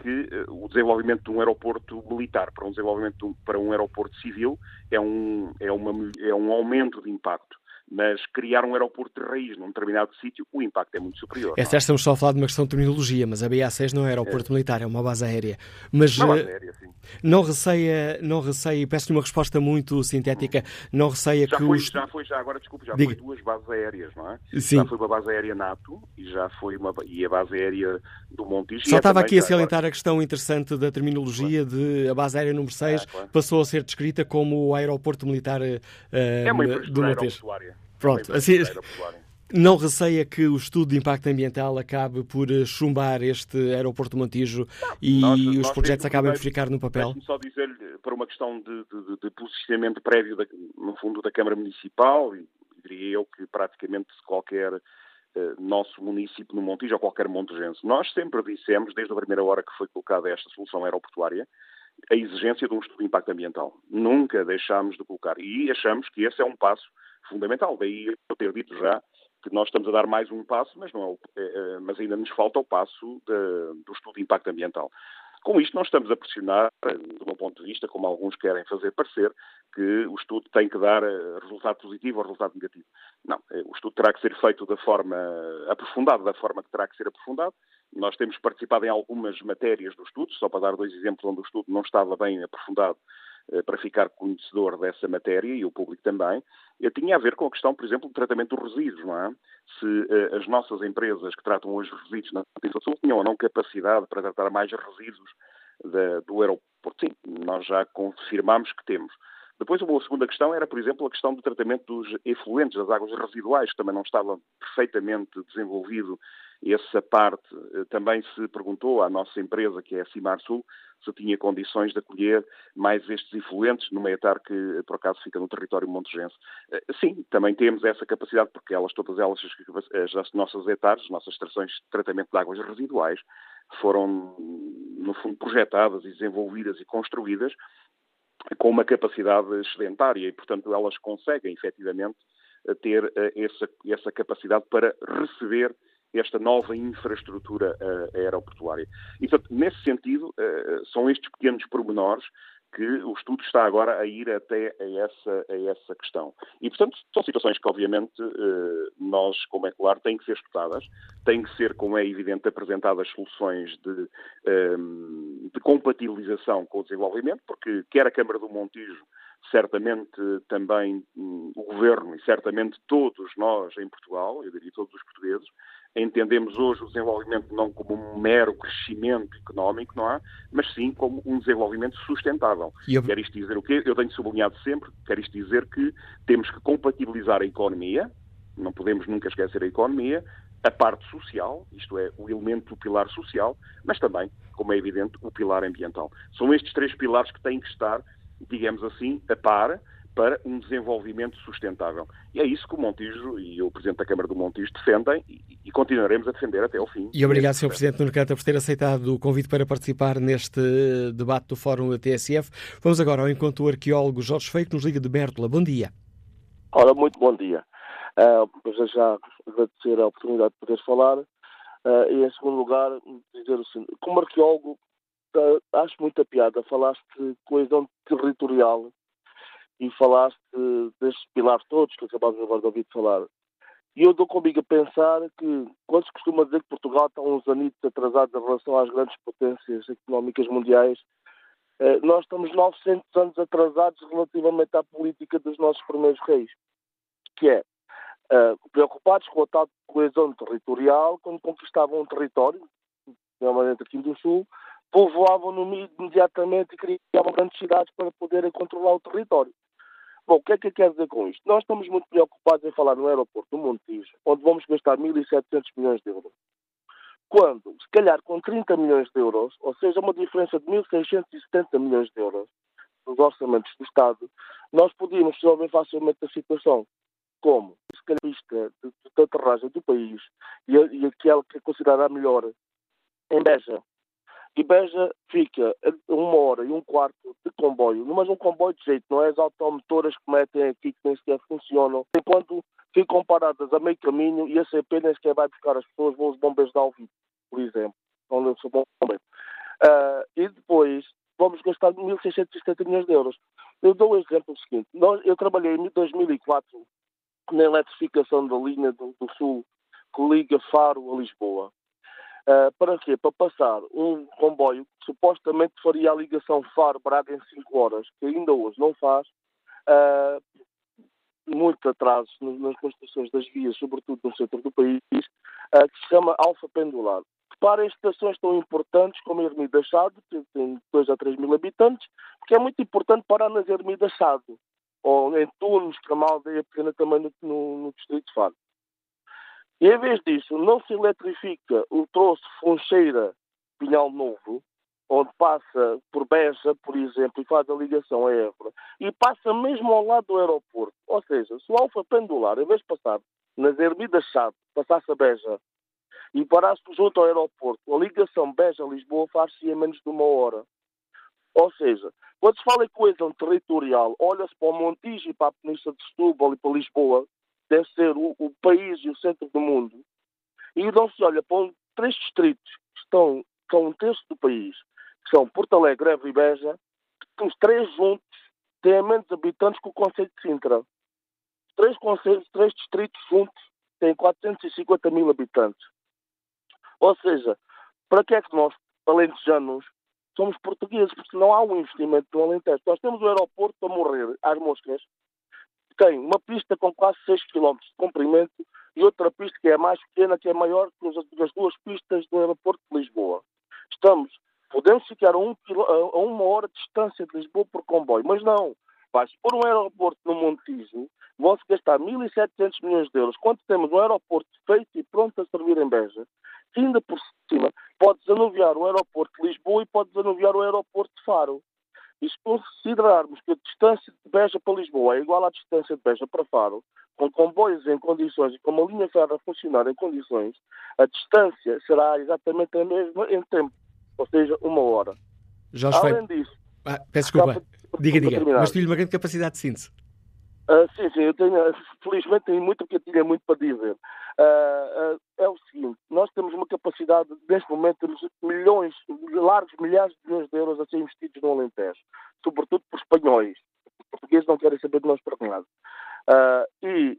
que eh, o desenvolvimento de um aeroporto militar para um desenvolvimento um, para um aeroporto civil é um, é, uma, é um aumento de impacto mas criar um aeroporto de raiz num determinado sítio, o impacto é muito superior. É certo, estamos só a falar de uma questão de terminologia, mas a BA6 não é aeroporto é. militar, é uma base aérea. Mas uma base aérea, sim. não receia, não receia, peço-lhe uma resposta muito sintética, não receia já que foi, os... Já foi, já agora, desculpe, já Diga. foi duas bases aéreas, não é? Sim. Já foi uma base aérea NATO e já foi uma, e a base aérea do Montijo. Só é estava aqui a salientar agora. a questão interessante da terminologia claro. de a base aérea número 6 claro. passou a ser descrita como o aeroporto militar uh, é uma do Montijo. Pronto, assim, não receia que o estudo de impacto ambiental acabe por eh, chumbar este aeroporto Montijo não, e nós, os nós projetos acabem por ficar no papel? só dizer-lhe, para uma questão de, de, de posicionamento prévio, da, no fundo, da Câmara Municipal, e diria eu que praticamente qualquer Uh, nosso município no Montijo ou qualquer montejense. Nós sempre dissemos, desde a primeira hora que foi colocada esta solução aeroportuária, a exigência de um estudo de impacto ambiental. Nunca deixámos de colocar. E achamos que esse é um passo fundamental. Daí eu ter dito já que nós estamos a dar mais um passo, mas, não é, é, mas ainda nos falta o passo de, do estudo de impacto ambiental. Com isto, nós estamos a pressionar, do meu ponto de vista, como alguns querem fazer parecer, que o estudo tem que dar eh, resultado positivo ou resultado negativo. Não, eh, o estudo terá que ser feito da forma aprofundada, da forma que terá que ser aprofundado. Nós temos participado em algumas matérias do estudo, só para dar dois exemplos onde o estudo não estava bem aprofundado para ficar conhecedor dessa matéria e o público também, tinha a ver com a questão, por exemplo, do tratamento dos resíduos, não é? Se uh, as nossas empresas que tratam hoje resíduos na Sul tinham ou não capacidade para tratar mais resíduos da, do aeroporto. Sim, nós já confirmamos que temos. Depois, uma segunda questão era, por exemplo, a questão do tratamento dos efluentes, das águas residuais, que também não estava perfeitamente desenvolvido essa parte. Eh, também se perguntou à nossa empresa, que é a Cimar Sul, se tinha condições de acolher mais estes influentes no meio-tar que, por acaso, fica no território montejense. Eh, sim, também temos essa capacidade, porque elas, todas elas, as nossas hectares, as nossas estações de tratamento de águas residuais, foram, no fundo, projetadas e desenvolvidas e construídas com uma capacidade excedentária e, portanto, elas conseguem efetivamente ter essa, essa capacidade para receber esta nova infraestrutura uh, aeroportuária. E, portanto, nesse sentido, uh, são estes pequenos pormenores que o estudo está agora a ir até a essa, a essa questão. E, portanto, são situações que, obviamente, nós, como é claro, têm que ser estudadas, têm que ser, como é evidente, apresentadas soluções de, ehm, de compatibilização com o desenvolvimento, porque quer a Câmara do Montijo, certamente também hum, o Governo e certamente todos nós em Portugal, eu diria todos os portugueses, entendemos hoje o desenvolvimento não como um mero crescimento económico, não é? Mas sim como um desenvolvimento sustentável. Eu... Quer isto dizer o quê? Eu tenho sublinhado sempre, quer isto dizer que temos que compatibilizar a economia, não podemos nunca esquecer a economia, a parte social, isto é, o elemento do pilar social, mas também, como é evidente, o pilar ambiental. São estes três pilares que têm que estar, digamos assim, a par para um desenvolvimento sustentável. E é isso que o Montijo e o Presidente da Câmara do Montijo defendem e, e continuaremos a defender até ao fim. E obrigado, Sr. Presidente Nuno Canta, por ter aceitado o convite para participar neste debate do Fórum da TSF. Vamos agora ao encontro do arqueólogo Jorge Feio, que nos liga de Bértola. Bom dia. Ora, muito bom dia. Uh, já agradecer a oportunidade de poder falar uh, e, em segundo lugar, dizer o seguinte. Como arqueólogo, uh, acho muita piada. Falaste de coesão territorial e falaste destes pilares todos que acabámos agora de ouvir falar. E eu dou comigo a pensar que, quando se costuma dizer que Portugal está uns anitos atrasados em relação às grandes potências económicas mundiais, eh, nós estamos 900 anos atrasados relativamente à política dos nossos primeiros reis, que é uh, preocupados com a tal coesão territorial, quando conquistavam um território, normalmente aqui do Sul, povoavam-no imediatamente e criavam grandes cidades para poderem controlar o território. Bom, o que é que eu quero dizer com isto? Nós estamos muito preocupados em falar no aeroporto do Montijo, onde vamos gastar 1.700 milhões de euros. Quando, se calhar, com 30 milhões de euros, ou seja, uma diferença de 1.670 milhões de euros dos orçamentos do Estado, nós podíamos resolver facilmente a situação. Como? Se calhar, a pista de, de aterragem do país e, e aquela que é considerada a melhor em Beja, e Beja fica uma hora e um quarto de comboio, mas um comboio de jeito, não é as automotoras que metem aqui que nem sequer funcionam, enquanto ficam paradas a meio caminho e a CP nem sequer vai buscar as pessoas, vão os bombeiros de Alvito, por exemplo, onde eu sou bombeiro. Uh, e depois vamos gastar 1.670 milhões de euros. Eu dou o exemplo seguinte. Nós, eu trabalhei em 2004 na eletrificação da linha do, do Sul que liga Faro a Lisboa. Uh, para quê? Para passar um comboio que supostamente faria a ligação Faro-Braga em 5 horas, que ainda hoje não faz, uh, muito atrasos nas construções das vias, sobretudo no centro do país, uh, que se chama Alfa Pendular. Para estações tão importantes como a Ermida Chado, que tem 2 a 3 mil habitantes, porque é muito importante parar nas Ermidas Chado, ou em Tunes, que é uma aldeia pequena também no, no, no distrito de Faro. E em vez disso, não se eletrifica o troço Foncheira Pinhal Novo, onde passa por Beja, por exemplo, e faz a ligação a Évora, e passa mesmo ao lado do aeroporto. Ou seja, se o Alfa Pendular, em vez de passar nas Ermidas Chave, passasse a Beja e parasse junto ao aeroporto, a ligação Beja-Lisboa faz-se em menos de uma hora. Ou seja, quando se fala em coesão territorial, olha-se para o Montijo e para a Península de Setúbal e para Lisboa, deve ser o, o, país e o centro do mundo, e não se olha para um, três distritos que estão, são um terço do país, que são Porto Alegre, Évora e Beja, que os três juntos têm menos habitantes que o Conselho de Sintra. Três, conselhos, três distritos juntos têm 450 mil habitantes. Ou seja, para que é que nós, alentejanos, somos portugueses? Porque não há um investimento no Alentejo. Nós temos o aeroporto a morrer às moscas, tem uma pista com quase 6 km de comprimento e outra pista que é mais pequena, que é maior que as duas pistas do aeroporto de Lisboa. Estamos, podemos ficar a, um, a uma hora de distância de Lisboa por comboio, mas não. Vai-se por um aeroporto no Montijo, vão-se gastar 1.700 milhões de euros, quando temos um aeroporto feito e pronto a servir em Beja, ainda por cima pode desanuviar o aeroporto de Lisboa e pode desanuviar o aeroporto de Faro. E se considerarmos que a distância de Beja para Lisboa é igual à distância de Beja para Faro, com comboios em condições e com uma linha ferro a funcionar em condições, a distância será exatamente a mesma em tempo, ou seja, uma hora. Além Feio. disso, Ah, peço desculpa. Diga, diga. Mas tive uma grande capacidade de síntese. Ah, sim, sim, eu tenho, felizmente tenho muito eu tinha muito para dizer. Ah, ah, é o seguinte, nós temos uma capacidade, neste momento temos milhões, largos milhares de milhões de euros a ser investidos no Alentejo, sobretudo por espanhóis. Os portugueses não querem saber de nós para nada. E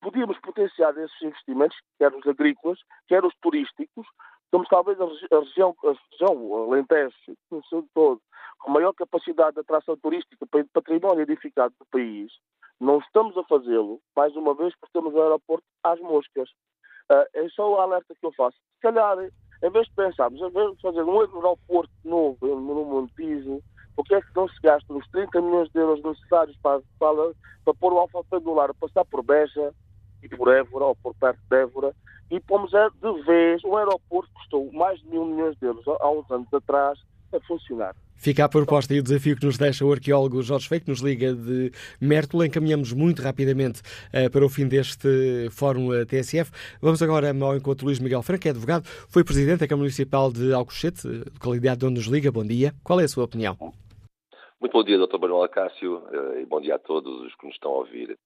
podíamos potenciar esses investimentos, quer os agrícolas, quer os turísticos. Somos talvez a, regi- a região, a região, Alentejo, no todo, com maior capacidade de atração turística para património edificado do país. Não estamos a fazê-lo, mais uma vez, porque temos o aeroporto às moscas. Ah, é só o alerta que eu faço. Se calhar, em vez de pensarmos, em vez de fazer um aeroporto novo no Montijo, porque é que não se gastam os 30 milhões de euros necessários para, para, para pôr o alfa-pendular a passar por Beja e por Évora, ou por perto de Évora, e pomos é de vez um aeroporto que custou mais de mil milhões de euros há uns anos atrás a funcionar. Fica a proposta e o desafio que nos deixa o arqueólogo Jorge Feio, que nos liga de Mértola. Encaminhamos muito rapidamente eh, para o fim deste Fórum TSF. Vamos agora ao encontro de Luís Miguel Franco, que é advogado, foi presidente da Câmara Municipal de Alcochete, localidade de onde nos liga. Bom dia. Qual é a sua opinião? Muito bom dia, Dr. Manuel Acácio, eh, e bom dia a todos os que nos estão a ouvir.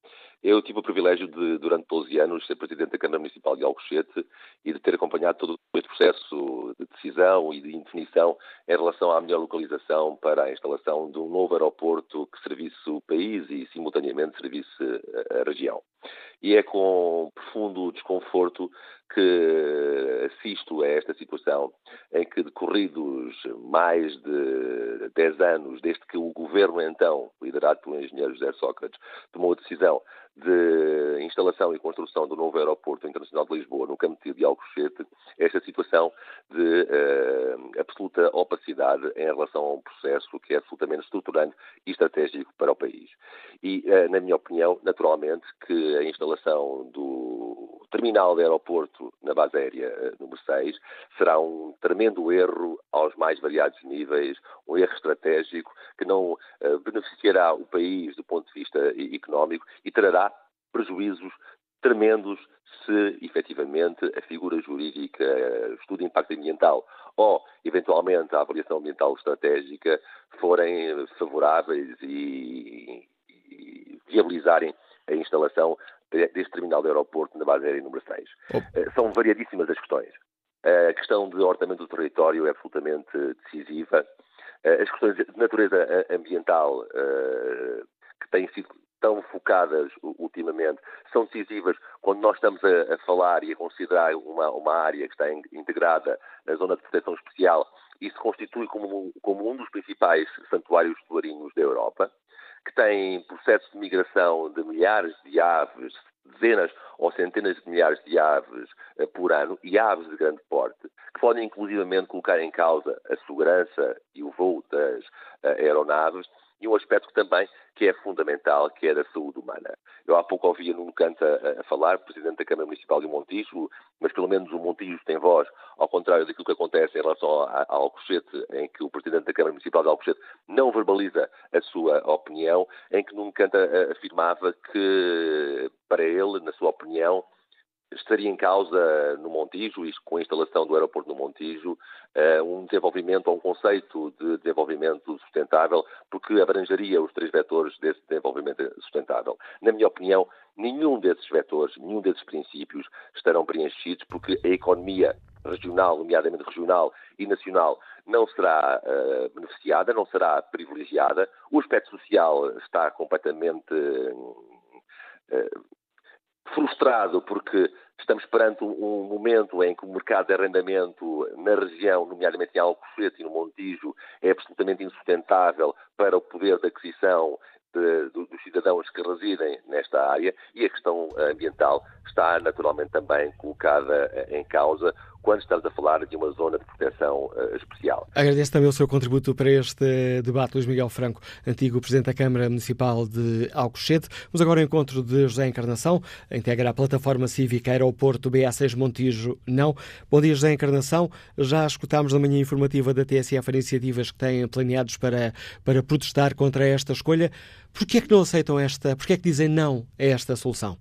Eu tive o privilégio de, durante 12 anos, ser Presidente da Câmara Municipal de Alcochete e de ter acompanhado todo este processo de decisão e de indefinição em relação à melhor localização para a instalação de um novo aeroporto que servisse o país e, simultaneamente, servisse a- região. E é com profundo desconforto que assisto a esta situação em que, decorridos mais de 10 anos, desde que o governo então, liderado pelo engenheiro José Sócrates, tomou a decisão de instalação e construção do novo aeroporto internacional de Lisboa no campo de Alcochete, esta situação de eh, absoluta opacidade em relação a um processo que é absolutamente estruturante e estratégico para o país. E, eh, na minha opinião, naturalmente, que a instalação do terminal de aeroporto na base aérea eh, número 6 será um tremendo erro aos mais variados níveis, um erro estratégico que não eh, beneficiará o país do ponto de vista e- económico e trará prejuízos tremendos se efetivamente a figura jurídica, eh, estudo de impacto ambiental ou eventualmente a avaliação ambiental estratégica forem eh, favoráveis e viabilizarem a instalação de- deste terminal de aeroporto na base aérea número 6. Eh, São variadíssimas as questões. A questão de ordenamento do território é absolutamente decisiva. Eh, As questões de natureza eh, ambiental eh, que têm sido tão focadas ultimamente são decisivas quando nós estamos a, a falar e a considerar uma, uma área que está in- integrada na zona de proteção especial e se constitui como, como um dos principais santuários marinhos da Europa, que tem processos de migração de milhares de aves, dezenas ou centenas de milhares de aves eh, por ano e aves de grande porte, que podem inclusivamente colocar em causa a segurança e o voo das eh, aeronaves e um aspecto também que é fundamental, que é da saúde humana. Eu há pouco ouvia Nuno Canta a, falar, Presidente da Câmara Municipal de Montijo, mas pelo menos o Montijo tem voz, ao contrário daquilo que acontece em relação a, a Alcochete, em que o Presidente da Câmara Municipal de Alcochete não verbaliza a sua opinião, em que Nuno Canta eh, afirmava que, para ele, na sua opinião, estaria em causa no Montijo, com a instalação do aeroporto no Montijo, eh, um desenvolvimento ou um conceito de desenvolvimento sustentável, porque abrangeria os três vetores desse desenvolvimento sustentável. Na minha opinião, nenhum desses vetores, nenhum desses princípios estarão preenchidos, porque a economia regional, nomeadamente regional e nacional, não será eh, beneficiada, não será privilegiada. O aspecto social está completamente eh, frustrado porque estamos perante um, momento em que o mercado de arrendamento na região, nomeadamente em Alcochete e no Montijo, é absolutamente insustentável para o poder de aquisição de, do, dos cidadãos que residem nesta área e a questão ambiental está naturalmente também colocada em causa, quando estamos a falar de uma zona de proteção uh, especial. Agradeço também o seu contributo para este debate, Luís Miguel Franco, antigo Presidente da Câmara Municipal de Alcochete. Vamos agora ao encontro de José Encarnação, integra a plataforma cívica Aeroporto BA6 Montijo Não. Bom dia, José Encarnação. Já escutámos na manhã informativa da TSF iniciativas que têm planeados para, para protestar contra esta escolha. Por que é que não aceitam esta, por que é que dizem não a esta solução?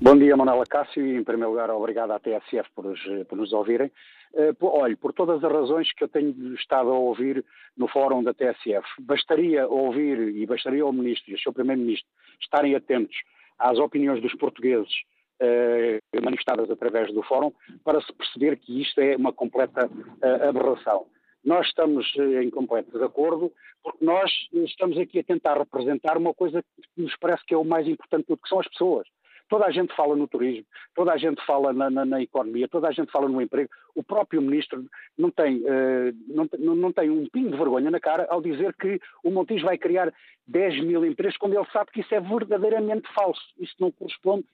Bom dia, Manuela Cássio, e em primeiro lugar, obrigado à TSF por, por nos ouvirem. Uh, olhe, por todas as razões que eu tenho estado a ouvir no fórum da TSF, bastaria ouvir e bastaria ao Ministro e ao seu Primeiro-Ministro estarem atentos às opiniões dos portugueses uh, manifestadas através do fórum para se perceber que isto é uma completa uh, aberração. Nós estamos em completo desacordo, porque nós estamos aqui a tentar representar uma coisa que nos parece que é o mais importante tudo, que são as pessoas. Toda a gente fala no turismo, toda a gente fala na, na, na economia, toda a gente fala no emprego. O próprio ministro não tem, uh, não, não, tem um pingo de vergonha na cara ao dizer que o Montijo vai criar 10 mil empregos, quando ele sabe que isso é verdadeiramente falso. Isso não corresponde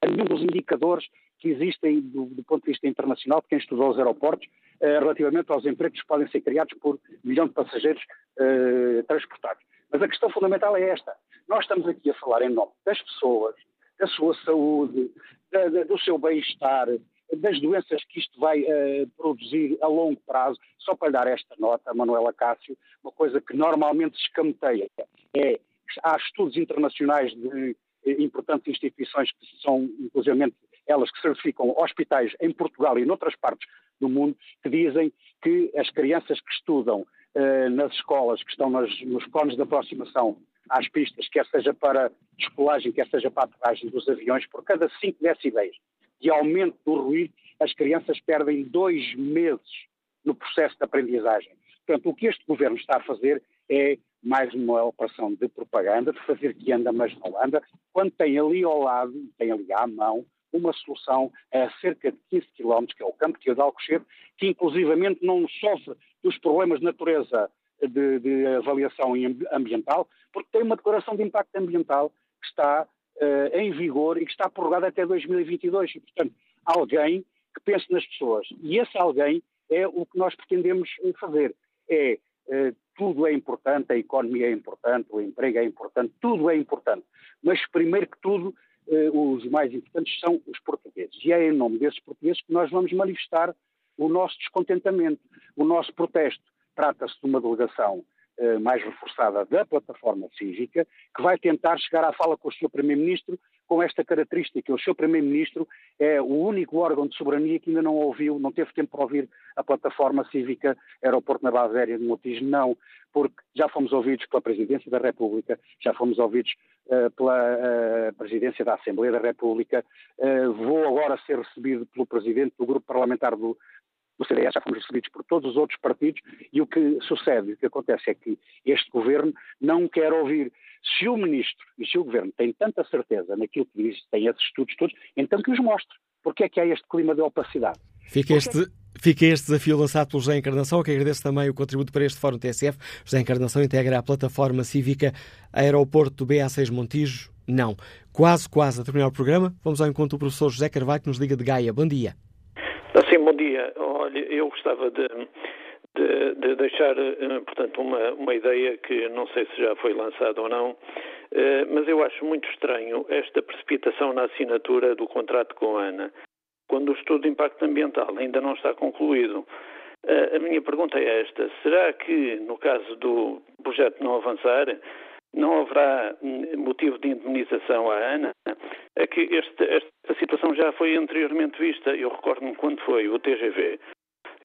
a nenhum dos indicadores que existem do, do, ponto de vista internacional de quem estudou os aeroportos uh, relativamente aos empregos que podem ser criados por milhão de passageiros uh, transportados. Mas a questão fundamental é esta. Nós estamos aqui a falar em nome das pessoas, da sua saúde, da, da, do seu bem-estar, das doenças que isto vai uh, produzir a longo prazo. Só para lhe dar esta nota, Manuela Cássio, uma coisa que normalmente se escamoteia é há estudos internacionais de eh, importantes instituições que são, inclusive, elas que certificam hospitais em Portugal e noutras partes do mundo, que dizem que as crianças que estudam uh, nas escolas, que estão nas, nos cones de aproximação às pistas, quer seja para descolagem, quer seja para a aterragem dos aviões, por cada 5 decibéis de aumento do ruído, as crianças perdem dois meses no processo de aprendizagem. Portanto, o que este governo está a fazer é mais uma operação de propaganda, de fazer que anda, mas não anda, quando tem ali ao lado, tem ali à mão, uma solução a cerca de 15 km, que é o Campo de Alcochete, que inclusivamente não sofre dos problemas de natureza de, de, avaliação ambiental, porque tem uma declaração de impacto ambiental que está uh, em vigor e que está prorrogada até 2022. E, portanto, alguém que pense nas pessoas. E esse alguém é o que nós pretendemos fazer. É uh, tudo é importante, a economia é importante, o emprego é importante, tudo é importante. Mas, primeiro que tudo, uh, os mais importantes são os portugueses. E é em nome desses portugueses que nós vamos manifestar o nosso descontentamento, o nosso protesto. Trata-se de uma delegação eh, mais reforçada da plataforma cívica, que vai tentar chegar à fala com o Sr. Primeiro-Ministro com esta característica. O Sr. Primeiro-Ministro é o único órgão de soberania que ainda não ouviu, não teve tempo para ouvir a plataforma cívica Aeroporto na Base Aérea de Montijo, não, porque já fomos ouvidos pela Presidência da República, já fomos ouvidos uh, pela uh, Presidência da Assembleia da República, uh, vou agora ser recebido pelo Presidente do Grupo Parlamentar do, do CDS, já fomos recebidos por todos os outros partidos, e o que sucede, o que acontece é que este governo não quer ouvir. Se o ministro e se o governo têm tanta certeza naquilo que diz, têm esses estudos todos, então que os mostre. Porque é que há este clima de opacidade? Fica este, Fica este desafio lançado pelo José Encarnação, que agradeço também o contributo para este Fórum TSF. José Encarnação integra a plataforma cívica Aeroporto BA6 Montijo. Não. Quase, quase a terminar o programa, vamos ao encontro do professor José Carvalho, que nos liga de Gaia. Bom dia. Sim, bom dia. Olha, eu gostava de, de, de deixar, eh, portanto, uma, uma ideia que não sei se já foi lançada ou não, eh, mas eu acho muito estranho esta precipitação na assinatura do contrato com a ANA, quando o estudo de impacto ambiental ainda não está concluído. Eh, a minha pergunta é esta: será que, no caso do projeto não avançar, não haverá hum, motivo de indemnização à ANA, é que este, esta situação já foi anteriormente vista. Eu recordo-me quando foi o TGV,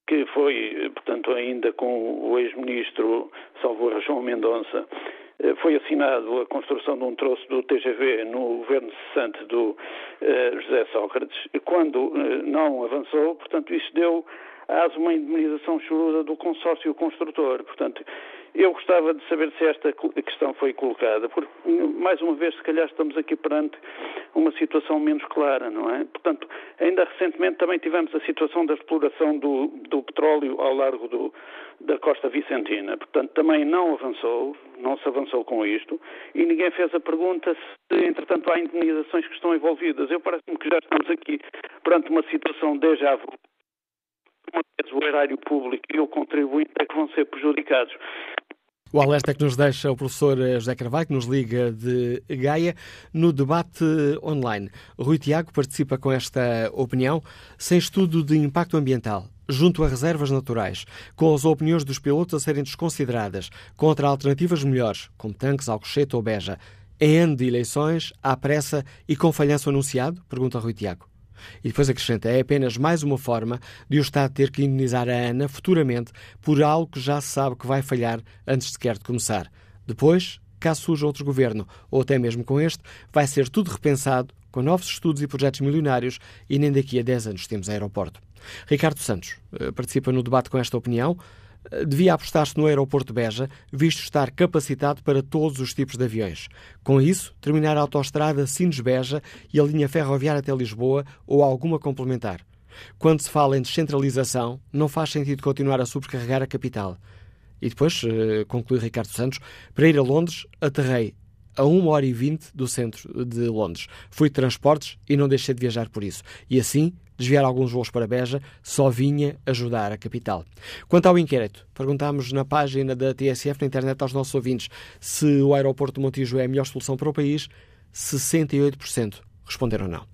que foi, portanto, ainda com o ex-ministro Salvador João Mendonça, eh, foi assinado a construção de um troço do TGV no governo cessante do uh, José Sócrates. Quando uh, não avançou, portanto, isso deu há uma indemnização choruda do consórcio construtor. Portanto, eu gostava de saber se esta questão foi colocada, porque, mais uma vez, se calhar estamos aqui perante uma situação menos clara, não é? Portanto, ainda recentemente também tivemos a situação da exploração do, do petróleo ao largo do, da costa vicentina. Portanto, também não avançou, não se avançou com isto, e ninguém fez a pergunta se, entretanto, há indemnizações que estão envolvidas. Eu parece-me que já estamos aqui perante uma situação déjà vu o erário público e o contribuinte é que vão ser prejudicados. O alerta é que nos deixa o professor José Carvalho, que nos liga de Gaia, no debate online. Rui Tiago participa com esta opinião, sem estudo de impacto ambiental, junto a reservas naturais, com as opiniões dos pilotos a serem desconsideradas, contra alternativas melhores, como tanques, Alcochete ou Beja. Em ano de eleições, há pressa e com falhanço anunciado? Pergunta Rui Tiago. E depois acrescenta: é apenas mais uma forma de o Estado ter que indemnizar a ANA futuramente por algo que já se sabe que vai falhar antes sequer de começar. Depois, caso surja outro governo, ou até mesmo com este, vai ser tudo repensado, com novos estudos e projetos milionários, e nem daqui a 10 anos temos aeroporto. Ricardo Santos eh, participa no debate com esta opinião devia apostar-se no aeroporto de Beja, visto estar capacitado para todos os tipos de aviões. Com isso, terminar a autoestrada Sines-Beja e a linha ferroviária até Lisboa ou alguma complementar. Quando se fala em descentralização, não faz sentido continuar a sobrecarregar a capital. E depois, eh, conclui Ricardo Santos, para ir a Londres, aterrei a 1 hora e 20 do centro de Londres. Fui de transportes e não deixei de viajar por isso. E assim desviar alguns voos para Beja, só vinha ajudar a capital. Quanto ao inquérito, perguntámos na página da TSF na internet aos nossos ouvintes se o aeroporto de Montijo é a melhor solução para o país. 68% responderam não.